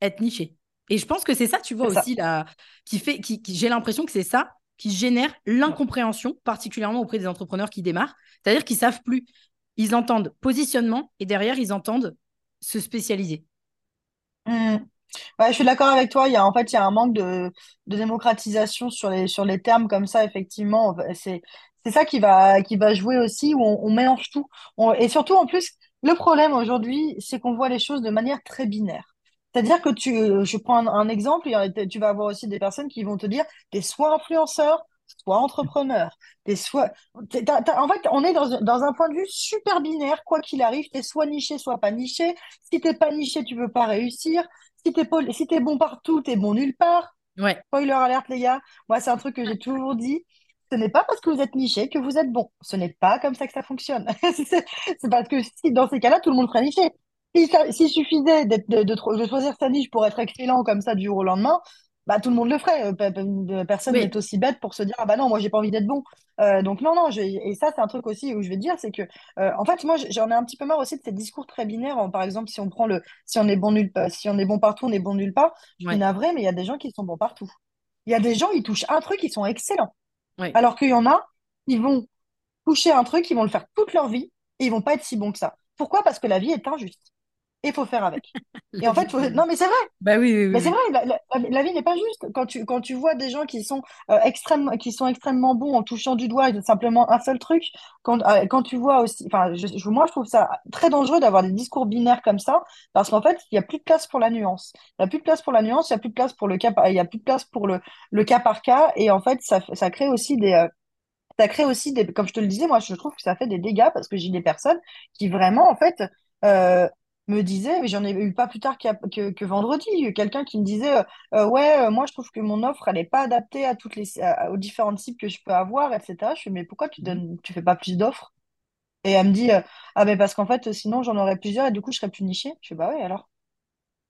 Speaker 2: être niché. Et je pense que c'est ça, tu vois aussi, là, qui fait, qui, j'ai l'impression que c'est ça qui génère l'incompréhension, particulièrement auprès des entrepreneurs qui démarrent. C'est-à-dire qu'ils savent plus ils entendent positionnement et derrière, ils entendent se spécialiser.
Speaker 1: Mmh. je suis d'accord avec toi. Il y a, en fait, il y a un manque de, démocratisation sur les, sur les termes comme ça, effectivement. C'est, c'est ça qui va, qui va jouer aussi, où on, mélange tout. et surtout, en plus, le problème aujourd'hui, c'est qu'on voit les choses de manière très binaire. C'est-à-dire que tu, je prends un, un exemple, tu vas avoir aussi des personnes qui vont te dire, tu es soit influenceur, soit entrepreneur, t'es soit. en fait, on est dans, un point de vue super binaire, quoi qu'il arrive, t'es soit niché, soit pas niché. Si t'es pas niché, tu peux pas réussir. Si t'es si es bon partout, t'es bon nulle part.
Speaker 2: Ouais.
Speaker 1: Spoiler alerte, les gars. Moi, c'est un truc que j'ai toujours dit. Ce n'est pas parce que vous êtes niché que vous êtes bon. Ce n'est pas comme ça que ça fonctionne. c'est parce que si, dans ces cas-là, tout le monde ferait niché. S'il suffisait de, de, de, choisir sa niche pour être excellent comme ça du jour au lendemain, bah, tout le monde le ferait. Euh, personne n'est aussi bête pour se dire ah bah non, moi j'ai pas envie d'être bon. Euh, donc non, non, et ça c'est un truc aussi où je vais dire, c'est que euh, en fait moi j'en ai un petit peu marre aussi de ces discours très binaires. Par exemple, si on prend le si on est bon nulle part, si on est bon partout, on est bon nulle part. Je suis navrée, mais il y a des gens qui sont bons partout. Il y a des gens, ils touchent un truc, ils sont excellents. Alors qu'il y en a, ils vont toucher un truc, ils vont le faire toute leur vie et ils vont pas être si bons que ça. Pourquoi? Parce que la vie est injuste et il faut faire avec. et en fait, non, mais c'est vrai.
Speaker 2: Bah oui, oui,
Speaker 1: mais c'est vrai, la, vie n'est pas juste. Quand tu, quand tu vois des gens qui sont, euh, extrêmement, qui sont extrêmement bons en touchant du doigt simplement un seul truc, quand, euh, quand tu vois aussi. Enfin, je, moi, je trouve ça très dangereux d'avoir des discours binaires comme ça, parce qu'en fait, il n'y a plus de place pour la nuance. Il n'y a plus de place pour la nuance, il n'y a plus de place pour le cas, il y a plus de place pour le, le cas par cas, et en fait, ça, ça crée aussi des. Euh, ça crée aussi des, comme je te le disais, moi je trouve que ça fait des dégâts parce que j'ai des personnes qui vraiment en fait euh, me disait, mais j'en ai eu pas plus tard que, que vendredi, quelqu'un qui me disait euh, euh, Ouais, euh, moi je trouve que mon offre, elle n'est pas adaptée à toutes les, aux différentes cibles que je peux avoir, etc. Je fais Mais pourquoi tu donnes, tu fais pas plus d'offres? Et elle me dit Ah, mais parce qu'en fait, sinon j'en aurais plusieurs et du coup je serais plus nichée. Je fais Bah oui, alors.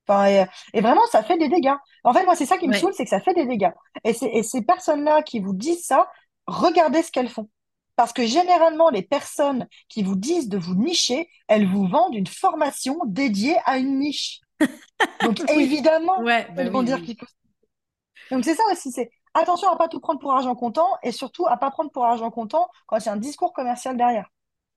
Speaker 1: Enfin, et, vraiment, ça fait des dégâts. En fait, moi, c'est ça qui me saoule, c'est que ça fait des dégâts. Et, et ces personnes-là qui vous disent ça, regardez ce qu'elles font. Parce que généralement, les personnes qui vous disent de vous nicher, elles vous vendent une formation dédiée à une niche. Donc évidemment,
Speaker 2: ouais, bah
Speaker 1: elles vont dire qu'il faut. Donc c'est ça aussi, c'est attention à pas tout prendre pour argent comptant et surtout à pas prendre pour argent comptant quand il y a un discours commercial derrière.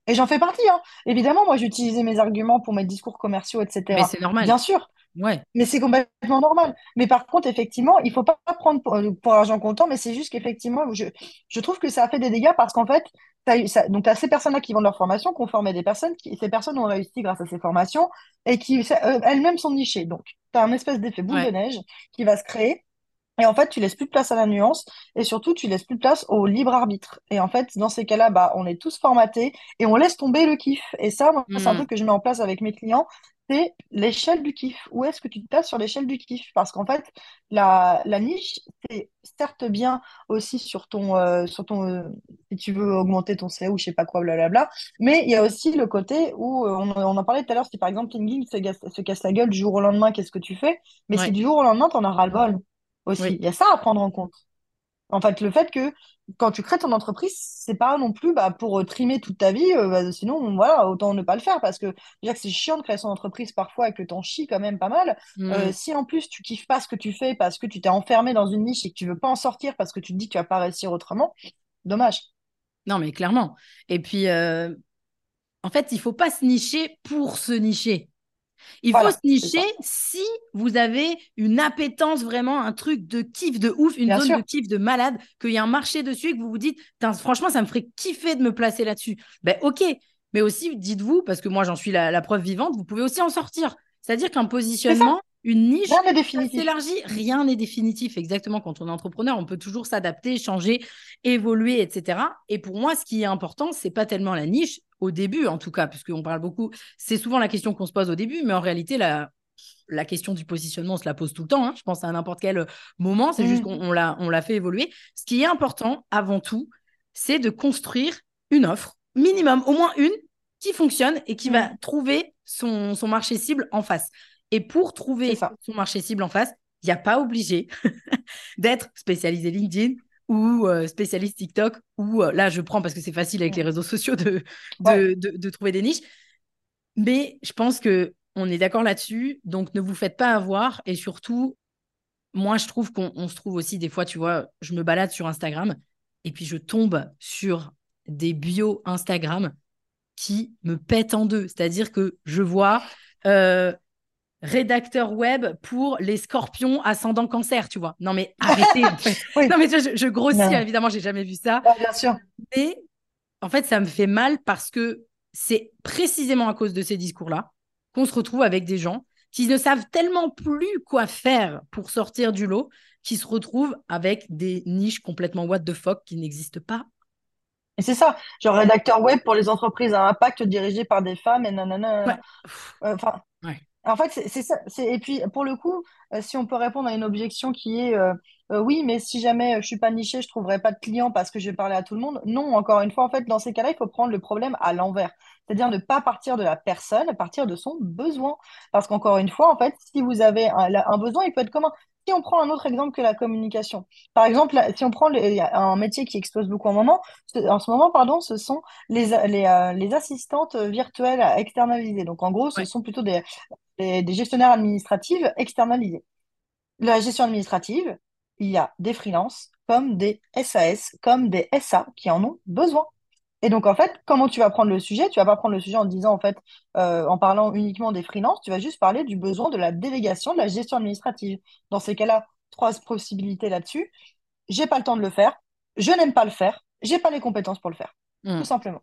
Speaker 1: Et j'en fais partie, hein. Évidemment, moi j'utilisais mes arguments pour mes discours commerciaux, etc.
Speaker 2: Mais c'est normal.
Speaker 1: Bien sûr.
Speaker 2: Ouais.
Speaker 1: Mais c'est complètement normal. Mais par contre, effectivement, il faut pas prendre pour, euh, pour argent comptant, mais c'est juste qu'effectivement, je, je trouve que ça a fait des dégâts parce qu'en fait, as ça, donc, tu as ces personnes-là qui vendent leur formation, qui ont formé des personnes, qui, ces personnes ont réussi grâce à ces formations et qui euh, elles-mêmes sont nichées. Donc, tu as un espèce d'effet boule de neige qui va se créer. Et en fait, tu laisses plus de place à la nuance et surtout, tu laisses plus de place au libre arbitre. Et en fait, dans ces cas-là, bah, on est tous formatés et on laisse tomber le kiff. Et ça, c'est un mmh. truc que je mets en place avec mes clients c'est l'échelle du kiff. Où est-ce que tu te places sur l'échelle du kiff? Parce qu'en fait, la, la niche, c'est certes bien aussi sur ton, euh, sur ton euh, si tu veux augmenter ton CO ou je sais pas quoi, blablabla, mais il y a aussi le côté où, euh, on, on, en parlait tout à l'heure, si par exemple LinkedIn se, se, casse la gueule du jour au lendemain, qu'est-ce que tu fais? Mais si du jour au lendemain, tu en as ras-le-bol aussi. Il y a ça à prendre en compte. En fait, le fait que quand tu crées ton entreprise, c'est pas non plus bah, pour euh, trimer toute ta vie, euh, bah, sinon voilà, autant ne pas le faire parce que déjà que c'est chiant de créer son entreprise parfois et que t'en chies quand même pas mal. Euh, mm. si en plus tu kiffes pas ce que tu fais parce que tu t'es enfermé dans une niche et que tu veux pas en sortir parce que tu te dis que tu vas pas réussir autrement, dommage.
Speaker 2: Non mais clairement. Et puis en fait, il faut pas se nicher pour se nicher. Il faut se nicher si vous avez une appétence vraiment, un truc de kiff de ouf, une zone de kiff de malade, qu'il y a un marché dessus et que vous vous dites, franchement, ça me ferait kiffer de me placer là-dessus. Ben ok, mais aussi dites-vous, parce que moi j'en suis la, preuve vivante, vous pouvez aussi en sortir. C'est-à-dire qu'un positionnement, une niche, s'élargit, rien n'est définitif. Exactement, quand on est entrepreneur, on peut toujours s'adapter, changer, évoluer, etc. Et pour moi, ce qui est important, c'est pas tellement la niche, au début en tout cas, puisqu'on parle beaucoup, c'est souvent la question qu'on se pose au début, mais en réalité, la, la question du positionnement, on se la pose tout le temps, hein. je pense à n'importe quel moment, c'est juste mmh. qu'on l'a, on l'a fait évoluer. Ce qui est important avant tout, c'est de construire une offre, minimum, au moins une, qui fonctionne et qui va mmh. trouver son, son marché cible en face. Et pour trouver son marché cible en face, il n'y a pas obligé d'être spécialisé LinkedIn, ou euh, spécialiste TikTok, ou euh, là, je prends parce que c'est facile avec les réseaux sociaux de, de, trouver des niches. Mais je pense que on est d'accord là-dessus. Donc, ne vous faites pas avoir. Et surtout, moi, je trouve qu'on se trouve aussi des fois, tu vois, je me balade sur Instagram et puis je tombe sur des bios Instagram qui me pètent en deux. C'est-à-dire que je vois euh, rédacteur web pour les scorpions ascendant cancer, tu vois. Non, mais arrêtez. Non, mais je, je grossis, évidemment, j'ai jamais vu ça.
Speaker 1: bien sûr.
Speaker 2: Mais en fait, ça me fait mal parce que c'est précisément à cause de ces discours-là qu'on se retrouve avec des gens qui ne savent tellement plus quoi faire pour sortir du lot, qui se retrouvent avec des niches complètement what the fuck qui n'existent pas.
Speaker 1: Et c'est ça, genre rédacteur web pour les entreprises à impact dirigées par des femmes et nanana. Euh, enfin, en fait, c'est ça. Et puis, pour le coup, euh, si on peut répondre à une objection qui est euh, euh, oui, mais si jamais je suis pas niché, je trouverai pas de clients parce que je vais parler à tout le monde. Non, encore une fois, en fait, dans ces cas-là, il faut prendre le problème à l'envers. C'est-à-dire ne pas partir de la personne, partir de son besoin. Parce qu'encore une fois, en fait, si vous avez un, besoin, il peut être commun. Si on prend un autre exemple que la communication, par exemple, si on prend un métier qui explose beaucoup en, moment, en ce moment, pardon, ce sont les, les, assistantes virtuelles externalisées. Donc, en gros, ce sont plutôt des, des, gestionnaires administratifs externalisés. La gestion administrative, il y a des freelances comme des SAS, comme des SA qui en ont besoin. Et donc, en fait, comment tu vas prendre le sujet? Tu vas pas prendre le sujet en disant, en fait, euh, en parlant uniquement des freelances, tu vas juste parler du besoin de la délégation, de la gestion administrative. Dans ces cas-là, trois possibilités là-dessus. J'ai pas le temps de le faire, je n'aime pas le faire, j'ai pas les compétences pour le faire.
Speaker 2: Hmm.
Speaker 1: Tout simplement.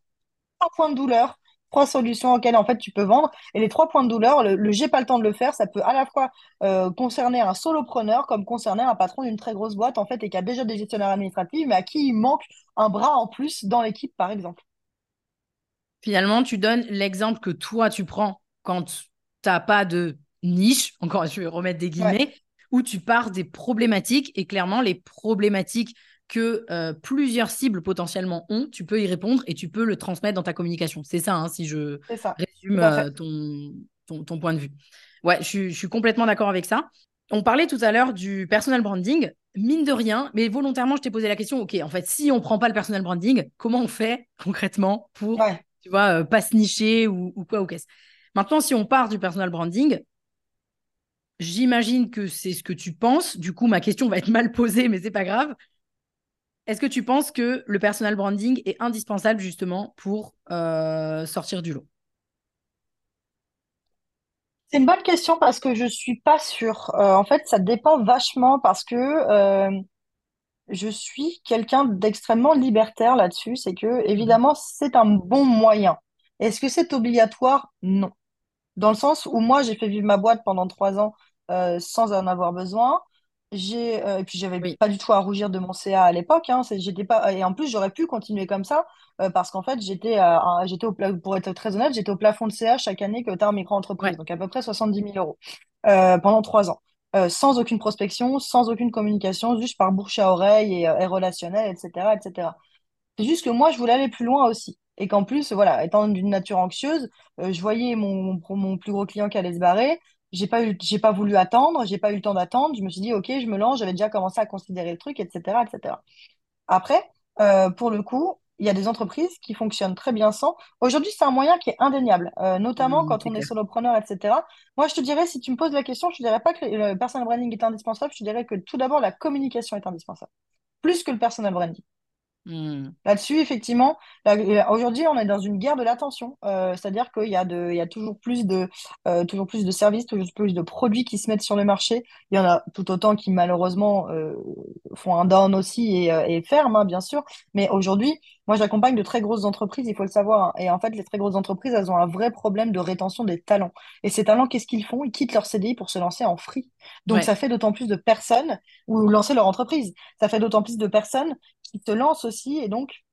Speaker 1: Un point de douleur, trois solutions auxquelles en fait tu peux vendre. Et les trois points de douleur, le, j'ai pas le temps de le faire, ça peut à la fois euh, concerner un solopreneur comme concerner un patron d'une très grosse boîte en fait et qui a déjà des gestionnaires administratifs, mais à qui il manque un bras en plus dans l'équipe par exemple.
Speaker 2: Finalement, tu donnes l'exemple que toi tu prends quand tu n'as pas de niche, encore je vais remettre des guillemets, où tu pars des problématiques et clairement les problématiques que euh, plusieurs cibles potentiellement ont, tu peux y répondre et tu peux le transmettre dans ta communication. C'est ça, hein, si je résume euh, ton, ton, point de vue. Ouais, je, suis complètement d'accord avec ça. On parlait tout à l'heure du personal branding. Mine de rien, mais volontairement, je t'ai posé la question, OK, en fait, si on prend pas le personal branding, comment on fait concrètement pour, tu vois, euh, pas se nicher ou, ou quoi ou qu'est-ce Maintenant, si on part du personal branding, j'imagine que c'est ce que tu penses. Du coup, ma question va être mal posée, mais c'est pas grave. Est-ce que tu penses que le personal branding est indispensable justement pour euh, sortir du lot?
Speaker 1: C'est une bonne question parce que je suis pas sûre. Euh, en fait, ça dépend vachement parce que euh, je suis quelqu'un d'extrêmement libertaire là-dessus. C'est que, évidemment, c'est un bon moyen. Est-ce que c'est obligatoire? Non. Dans le sens où moi, j'ai fait vivre ma boîte pendant trois ans sans en avoir besoin j'ai euh, et puis j'avais pas du tout à rougir de mon CA à l'époque hein, j'étais pas et en plus j'aurais pu continuer comme ça euh, parce qu'en fait j'étais j'étais au pour être très honnête j'étais au plafond de CA chaque année que tu as en micro-entreprise donc à peu près 70 000 euros euh, pendant trois ans. Sans aucune prospection sans aucune communication juste par bouche à oreille et, et relationnel etc etc c'est juste que moi je voulais aller plus loin aussi et qu'en plus voilà étant d'une nature anxieuse je voyais mon, mon plus gros client qui allait se barrer j'ai pas eu, j'ai pas voulu attendre, j'ai pas eu le temps d'attendre. Je me suis dit, OK, je me lance, j'avais déjà commencé à considérer le truc, etc., etc. Après, euh, pour le coup, il y a des entreprises qui fonctionnent très bien sans. Aujourd'hui, c'est un moyen qui est indéniable, euh, notamment mmh, quand on est solopreneur, etc. Moi, je te dirais, si tu me poses la question, je ne dirais pas que le personal branding est indispensable, je te dirais que tout d'abord, la communication est indispensable, plus que le personal branding. Hmm. Là-dessus, effectivement, aujourd'hui, on est dans une guerre de l'attention. Euh, c'est-à-dire qu'il y, a de, il y a toujours plus de, euh, toujours plus de services, toujours plus de produits qui se mettent sur le marché. Il y en a tout autant qui, malheureusement, euh, font un down aussi et, ferment, hein, bien sûr. Mais aujourd'hui, moi, j'accompagne de très grosses entreprises, il faut le savoir. Hein. Et en fait, les très grosses entreprises, elles ont un vrai problème de rétention des talents. Et ces talents, qu'est-ce qu'ils font? Ils quittent leur CDI pour se lancer en free. Donc, ça fait d'autant plus de personnes, ou lancer leur entreprise. Ça fait d'autant plus de personnes qui se lancent aussi. Et donc,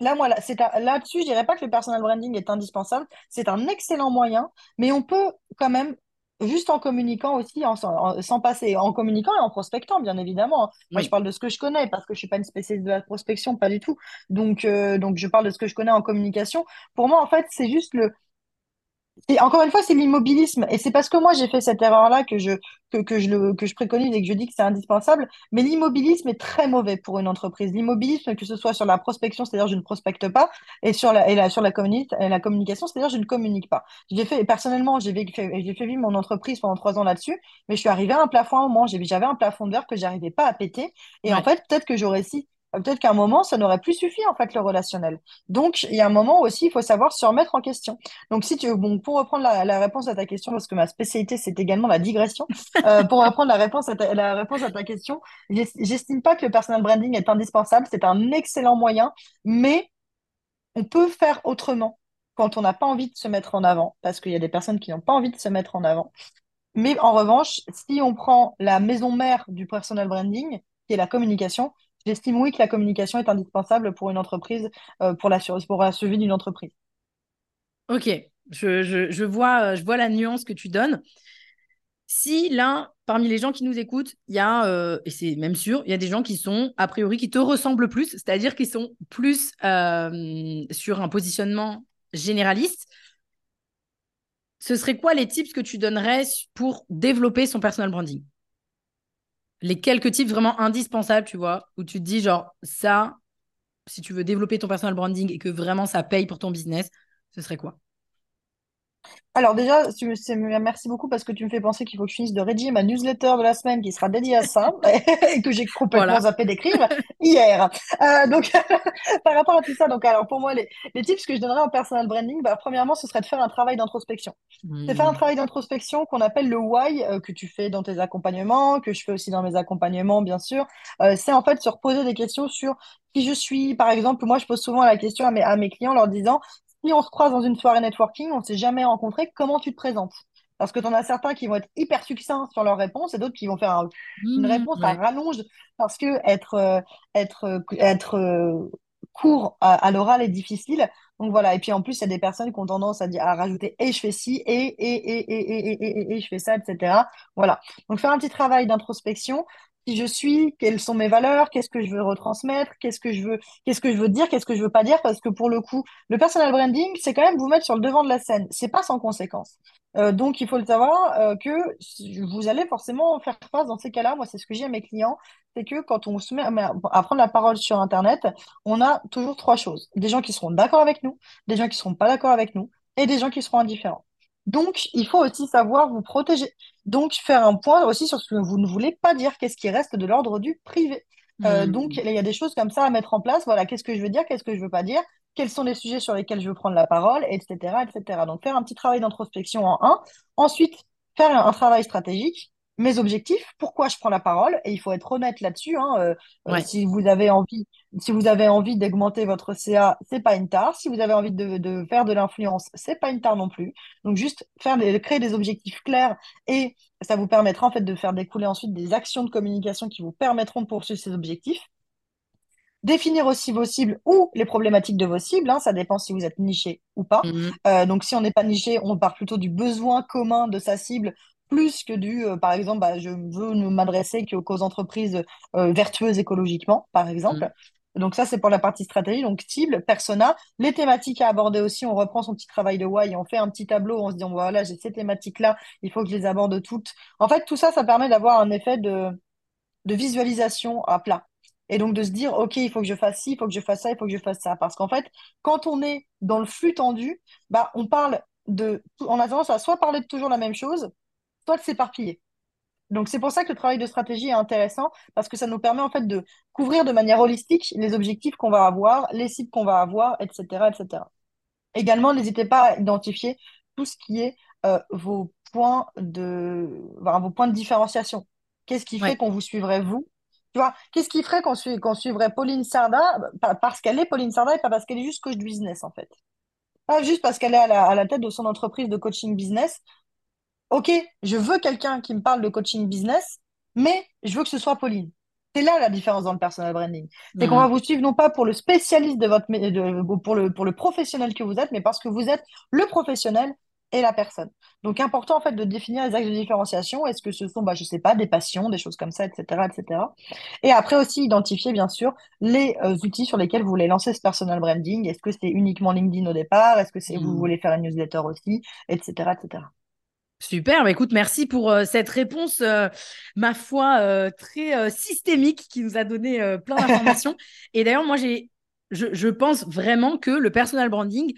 Speaker 1: Là, moi, là-dessus, je dirais pas que le personal branding est indispensable. C'est un excellent moyen, mais on peut quand même juste en communiquant aussi, en, sans passer, en communiquant et en prospectant, bien évidemment. Moi, je parle de ce que je connais parce que je suis pas une spécialiste de la prospection, pas du tout. Donc, euh, donc, je parle de ce que je connais en communication. Pour moi, en fait, c'est juste le, et encore une fois, c'est l'immobilisme. Et c'est parce que moi, j'ai fait cette erreur-là que je, que, que, je le, que je préconise et que je dis que c'est indispensable. Mais l'immobilisme est très mauvais pour une entreprise. L'immobilisme, que ce soit sur la prospection, c'est-à-dire je ne prospecte pas, et sur la, et la, sur la, la communication, c'est-à-dire je ne communique pas. J'ai fait, personnellement, j'ai fait, j'ai fait vivre mon entreprise pendant trois ans là-dessus, mais je suis arrivée à un plafond à un moment. J'avais un plafond d'heure que j'arrivais pas à péter. Et en fait, peut-être que j'aurais si peut-être qu'à un moment, ça n'aurait plus suffi, en fait, le relationnel. Donc, il y a un moment aussi, il faut savoir se remettre en question. Donc, si tu bon, pour reprendre la, réponse à ta question, parce que ma spécialité, c'est également la digression, euh, pour reprendre la réponse à ta, la réponse à ta question, j'estime pas que le personal branding est indispensable. C'est un excellent moyen, mais on peut faire autrement quand on n'a pas envie de se mettre en avant, parce qu'il y a des personnes qui n'ont pas envie de se mettre en avant. Mais en revanche, si on prend la maison mère du personal branding, qui est la communication, J'estime oui que la communication est indispensable pour une entreprise, euh, pour, la, pour la survie d'une entreprise.
Speaker 2: Ok, je, vois, je vois la nuance que tu donnes. Si là, parmi les gens qui nous écoutent, il y a, euh, et c'est même sûr, il y a des gens qui sont, a priori, qui te ressemblent plus, c'est-à-dire qui sont plus euh, sur un positionnement généraliste, ce serait quoi les tips que tu donnerais pour développer son personal branding? Les quelques tips vraiment indispensables, tu vois, où tu te dis, genre, ça, si tu veux développer ton personal branding et que vraiment ça paye pour ton business, ce serait quoi?
Speaker 1: Alors déjà, merci beaucoup parce que tu me fais penser qu'il faut que je finisse de rédiger ma newsletter de la semaine qui sera dédiée à ça et que j'ai complètement zappé d'écrire hier. Euh, donc, par rapport à tout ça, donc alors pour moi, les, les tips que je donnerais en personal branding, bah, premièrement, ce serait de faire un travail d'introspection. C'est faire un travail d'introspection qu'on appelle le why, euh, que tu fais dans tes accompagnements, que je fais aussi dans mes accompagnements, bien sûr. Euh, c'est en fait se reposer des questions sur qui je suis. Par exemple, moi, je pose souvent la question à mes, à mes clients leur disant si on se croise dans une soirée networking, on ne s'est jamais rencontré, comment tu te présentes? Parce que tu en as certains qui vont être hyper succincts sur leurs réponses et d'autres qui vont faire une mmh, réponse à rallonge parce que être, euh, être, euh, être euh, court à, l'oral est difficile. Donc voilà, et puis en plus, il y a des personnes qui ont tendance à, dire, à rajouter et je fais ci, et, et, et, et, et, et, et, je fais ça, etc. Voilà. Donc faire un petit travail d'introspection, qui je suis, quelles sont mes valeurs, qu'est-ce que je veux retransmettre, qu'est-ce que je veux, qu'est-ce que je veux dire, qu'est-ce que je veux pas dire, parce que pour le coup, le personal branding, c'est quand même vous mettre sur le devant de la scène. C'est pas sans conséquence. Euh, donc, il faut le savoir euh, que vous allez forcément faire face dans ces cas-là. Moi, c'est ce que j'ai à mes clients, c'est que quand on se met à prendre la parole sur Internet, on a toujours trois choses. Des gens qui seront d'accord avec nous, des gens qui seront pas d'accord avec nous, et des gens qui seront indifférents. Donc, il faut aussi savoir vous protéger. Donc, faire un point aussi sur ce que vous ne voulez pas dire, qu'est-ce qui reste de l'ordre du privé. Euh, hmm. Donc, il y a des choses comme ça à mettre en place. Voilà, qu'est-ce que je veux dire, qu'est-ce que je veux pas dire, quels sont les sujets sur lesquels je veux prendre la parole, etc., etc. Donc, faire un petit travail d'introspection en un. Ensuite, faire un travail stratégique mes objectifs, pourquoi je prends la parole, et il faut être honnête là-dessus. Hein, euh, euh, si vous avez envie, si vous avez envie d'augmenter votre CA, c'est pas une tare. Si vous avez envie de, de faire de l'influence, c'est pas une tare non plus. Donc juste faire des, créer des objectifs clairs et ça vous permettra en fait de faire découler ensuite des actions de communication qui vous permettront de poursuivre ces objectifs. Définir aussi vos cibles ou les problématiques de vos cibles, hein, ça dépend si vous êtes niché ou pas. Mmh euh, donc si on n'est pas niché, on part plutôt du besoin commun de sa cible plus que du, euh, par exemple, bah, je veux ne m'adresser qu'aux entreprises euh, vertueuses écologiquement, par exemple. Mm. Donc ça, c'est pour la partie stratégie. Donc cible, persona, les thématiques à aborder aussi. On reprend son petit travail de why, on fait un petit tableau, on se dit, voilà, j'ai ces thématiques-là, il faut que je les aborde toutes. En fait, tout ça, ça permet d'avoir un effet de, de visualisation à plat. Et donc de se dire, OK, il faut que je fasse ci, il faut que je fasse ça, il faut que je fasse ça. Parce qu'en fait, quand on est dans le flux tendu, bah, on parle de, on a tendance à soit parler de toujours la même chose, soit de s'éparpiller. Donc c'est pour ça que le travail de stratégie est intéressant parce que ça nous permet en fait de couvrir de manière holistique les objectifs qu'on va avoir, les cibles qu'on va avoir, etc., etc. Également, n'hésitez pas à identifier tout ce qui est euh, vos points de vos points de différenciation. Qu'est-ce qui fait qu'on vous suivrait vous? Tu vois, qu'est-ce qui ferait qu'on suivrait Pauline Sarda parce qu'elle est Pauline Sarda et pas parce qu'elle est juste coach business en fait. Pas juste parce qu'elle est à la, à la tête de son entreprise de coaching business, OK, je veux quelqu'un qui me parle de coaching business, mais je veux que ce soit Pauline. C'est là la différence dans le personal branding. C'est qu'on va vous suivre non pas pour le spécialiste de votre de, pour le pour le professionnel que vous êtes, mais parce que vous êtes le professionnel et la personne. Donc important en fait de définir les axes de différenciation. Est-ce que ce sont, bah, je sais pas, des passions, des choses comme ça, etc., etc. Et après aussi identifier bien sûr les euh, outils sur lesquels vous voulez lancer ce personal branding. Est-ce que c'est uniquement LinkedIn au départ? Est-ce que c'est vous mmh. voulez faire une newsletter aussi, etc., etc.
Speaker 2: Super, bah, écoute, merci pour euh, cette réponse, euh, ma foi, euh, très systémique qui nous a donné plein d'informations. Et d'ailleurs, moi, j'ai, je, je, pense vraiment que le personal branding,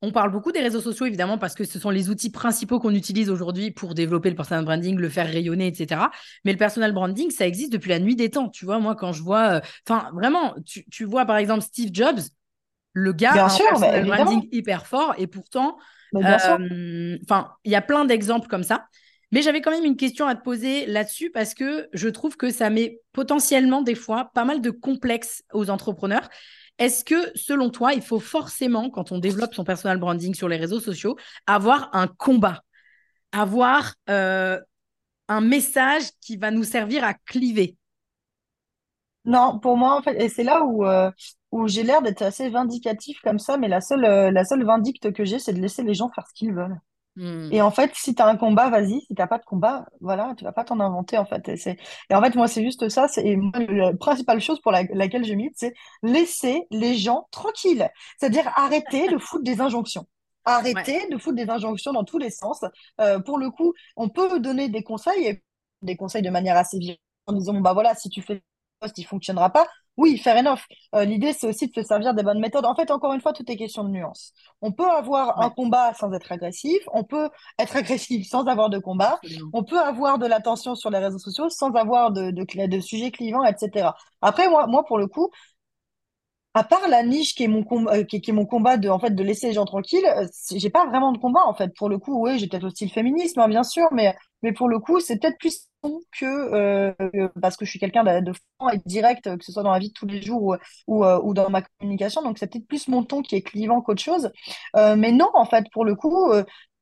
Speaker 2: on parle beaucoup des réseaux sociaux, évidemment, parce que ce sont les outils principaux qu'on utilise aujourd'hui pour développer le personal branding, le faire rayonner, etc. Mais le personal branding, ça existe depuis la nuit des temps. Tu vois, moi, quand je vois, enfin, vraiment, tu, tu, vois, par exemple, Steve Jobs, le gars a un personal branding hyper fort, et pourtant, enfin, il y a plein d'exemples comme ça. Mais j'avais quand même une question à te poser là-dessus parce que je trouve que ça met potentiellement des fois pas mal de complexes aux entrepreneurs. Est-ce que, selon toi, il faut forcément, quand on développe son personal branding sur les réseaux sociaux, avoir un combat, avoir euh, un message qui va nous servir à cliver?
Speaker 1: Non, pour moi, en fait, et c'est là où, euh, où j'ai l'air d'être assez vindicatif comme ça, mais la seule, euh, la seule vindicte que j'ai, c'est de laisser les gens faire ce qu'ils veulent. Hmm. Et en fait, si tu as un combat, vas-y. Si tu pas de combat, voilà, tu vas pas t'en inventer, en fait. Et, et en fait, moi, c'est juste ça. C'est... la principale chose pour laquelle je milite, c'est laisser les gens tranquilles. C'est-à-dire arrêter de foutre des injonctions. Arrêter de foutre des injonctions dans tous les sens. Euh, pour le coup, on peut donner des conseils, et des conseils de manière assez violente, en disant, bah voilà, si tu fais poste, il fonctionnera pas. Oui, fair enough. Euh, l'idée, c'est aussi de se servir des bonnes méthodes. En fait, encore une fois, tout est question de nuance. On peut avoir un combat sans être agressif, on peut être agressif sans avoir de combat, on peut avoir de l'attention sur les réseaux sociaux sans avoir de, de, de sujets clivants, etc. Après, moi, moi, pour le coup, à part la niche qui est mon combat, euh, qui, est mon combat de, en fait, de laisser les gens tranquilles, euh, j'ai pas vraiment de combat, en fait. Pour le coup, oui, j'ai peut-être aussi le féminisme, hein, bien sûr, mais, mais pour le coup, c'est peut-être plus que euh, parce que je suis quelqu'un de, de, franc et direct, que ce soit dans la vie de tous les jours ou, ou, ou dans ma communication. Donc, c'est peut-être plus mon ton qui est clivant qu'autre chose. mais non, en fait, pour le coup,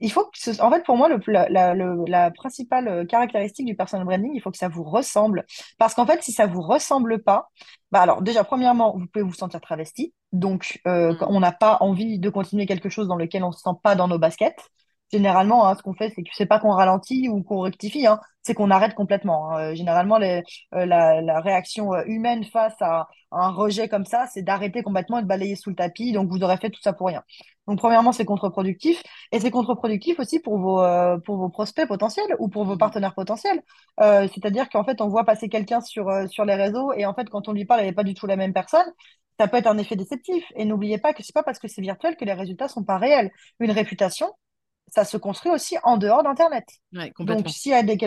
Speaker 1: il faut que ce... en fait pour moi le, la, la, principale euh, caractéristique du personal branding il faut que ça vous ressemble parce qu'en fait si ça vous ressemble pas bah alors déjà premièrement vous pouvez vous sentir travesti donc euh, mm. on n'a pas envie de continuer quelque chose dans lequel on se sent pas dans nos baskets généralement hein, ce qu'on fait c'est que c'est pas qu'on ralentit ou qu'on rectifie hein, c'est qu'on arrête complètement hein. euh, généralement les, la, réaction humaine face à un rejet comme ça c'est d'arrêter complètement et de balayer sous le tapis donc vous aurez fait tout ça pour rien donc, premièrement, c'est contre-productif et c'est contre-productif aussi pour vos, euh, prospects potentiels ou pour vos partenaires potentiels. Euh, c'est-à-dire qu'en fait, on voit passer quelqu'un sur, euh, les réseaux et en fait, quand on lui parle, elle n'est pas du tout la même personne. Ça peut être un effet déceptif. Et n'oubliez pas que c'est pas parce que c'est virtuel que les résultats sont pas réels. Une réputation, ça se construit aussi en dehors d'Internet. Donc, s'il y a des,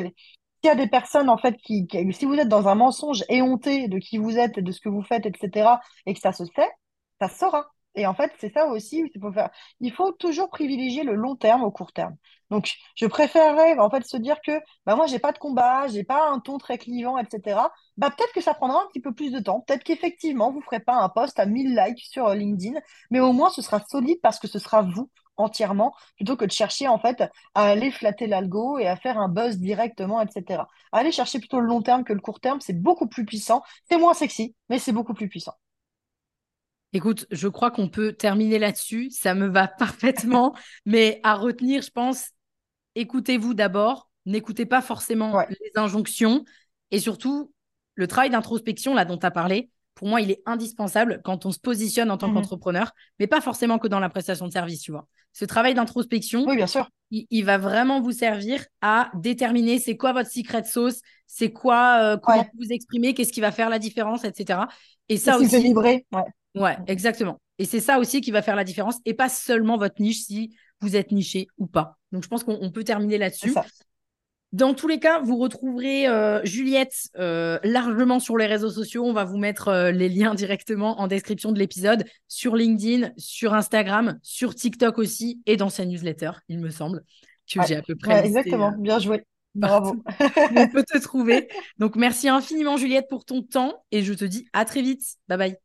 Speaker 1: y a des personnes, en fait, qui, qui, si vous êtes dans un mensonge éhonté de qui vous êtes et de ce que vous faites, etc., et que ça se fait, ça sera. Et en fait, c'est ça aussi, il faut faire. Il faut toujours privilégier le long terme au court terme. Donc, je préférerais en fait se dire que bah moi j'ai pas de combat, j'ai pas un ton très clivant, etc. Bah peut-être que ça prendra un petit peu plus de temps. Peut-être qu'effectivement vous ferez pas un post à 1000 likes sur euh, LinkedIn, mais au moins ce sera solide parce que ce sera vous entièrement plutôt que de chercher en fait à aller flatter l'algo et à faire un buzz directement, etc. Allez chercher plutôt le long terme que le court terme, c'est beaucoup plus puissant. C'est moins sexy, mais c'est beaucoup plus puissant.
Speaker 2: Écoute, je crois qu'on peut terminer là-dessus. Ça me va parfaitement. Mais à retenir, je pense, écoutez-vous d'abord. N'écoutez pas forcément les injonctions. Et surtout, le travail d'introspection, là, dont tu as parlé, pour moi, il est indispensable quand on se positionne en tant mmh qu'entrepreneur, mais pas forcément que dans la prestation de service, tu vois. Ce travail d'introspection,
Speaker 1: oui, bien sûr.
Speaker 2: Il, va vraiment vous servir à déterminer c'est quoi votre secret sauce, c'est quoi, euh, comment vous exprimez, qu'est-ce qui va faire la différence, etc.
Speaker 1: Et ça aussi. C'est vibrer. Ouais.
Speaker 2: Ouais, exactement. Et c'est ça aussi qui va faire la différence et pas seulement votre niche si vous êtes niché ou pas. Donc je pense qu'on peut terminer là-dessus. Dans tous les cas, vous retrouverez euh, Juliette euh, largement sur les réseaux sociaux. On va vous mettre euh, les liens directement en description de l'épisode sur LinkedIn, sur Instagram, sur TikTok aussi et dans sa newsletter, il me semble, que j'ai à peu près.
Speaker 1: exactement, bien joué. Bravo.
Speaker 2: on peut te trouver. Donc merci infiniment Juliette pour ton temps et je te dis à très vite. Bye bye.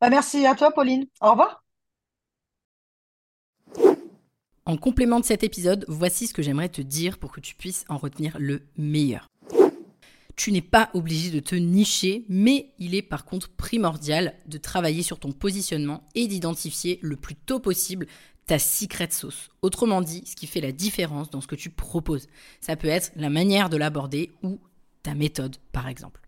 Speaker 1: Bah, merci à toi, Pauline. Au revoir.
Speaker 2: En complément de cet épisode, voici ce que j'aimerais te dire pour que tu puisses en retenir le meilleur. Tu n'es pas obligé de te nicher, mais il est par contre primordial de travailler sur ton positionnement et d'identifier le plus tôt possible ta secret sauce. Autrement dit, ce qui fait la différence dans ce que tu proposes. Ça peut être la manière de l'aborder ou ta méthode, par exemple.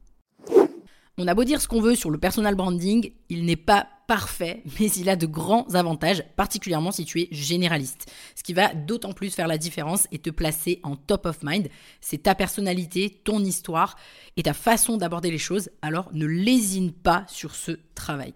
Speaker 2: On a beau dire ce qu'on veut sur le personal branding, il n'est pas parfait, mais il a de grands avantages, particulièrement si tu es généraliste. Ce qui va d'autant plus faire la différence et te placer en top of mind. C'est ta personnalité, ton histoire et ta façon d'aborder les choses, alors ne lésine pas sur ce travail.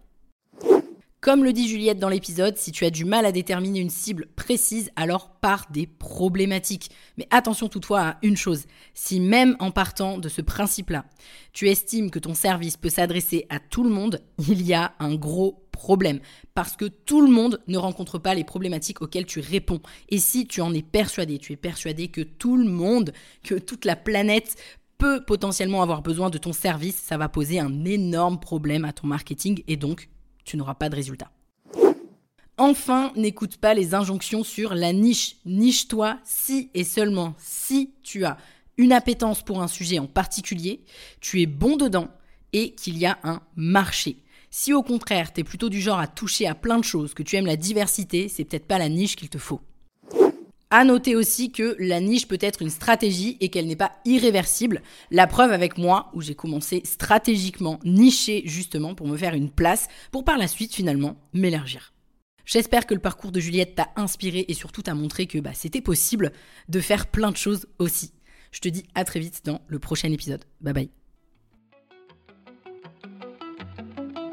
Speaker 2: Comme le dit Juliette dans l'épisode, si tu as du mal à déterminer une cible précise, alors pars des problématiques. Mais attention toutefois à une chose, si même en partant de ce principe-là, tu estimes que ton service peut s'adresser à tout le monde, il y a un gros problème. Parce que tout le monde ne rencontre pas les problématiques auxquelles tu réponds. Et si tu en es persuadé, tu es persuadé que tout le monde, que toute la planète peut potentiellement avoir besoin de ton service, ça va poser un énorme problème à ton marketing et donc tu n'auras pas de résultat. Enfin, n'écoute pas les injonctions sur la niche. Niche-toi si et seulement si tu as une appétence pour un sujet en particulier, tu es bon dedans et qu'il y a un marché. Si au contraire, tu es plutôt du genre à toucher à plein de choses, que tu aimes la diversité, c'est peut-être pas la niche qu'il te faut. À noter aussi que la niche peut être une stratégie et qu'elle n'est pas irréversible. La preuve avec moi, où j'ai commencé stratégiquement niché justement pour me faire une place, pour par la suite finalement m'élargir. J'espère que le parcours de Juliette t'a inspiré et surtout t'a montré que bah, c'était possible de faire plein de choses aussi. Je te dis à très vite dans le prochain épisode. Bye bye.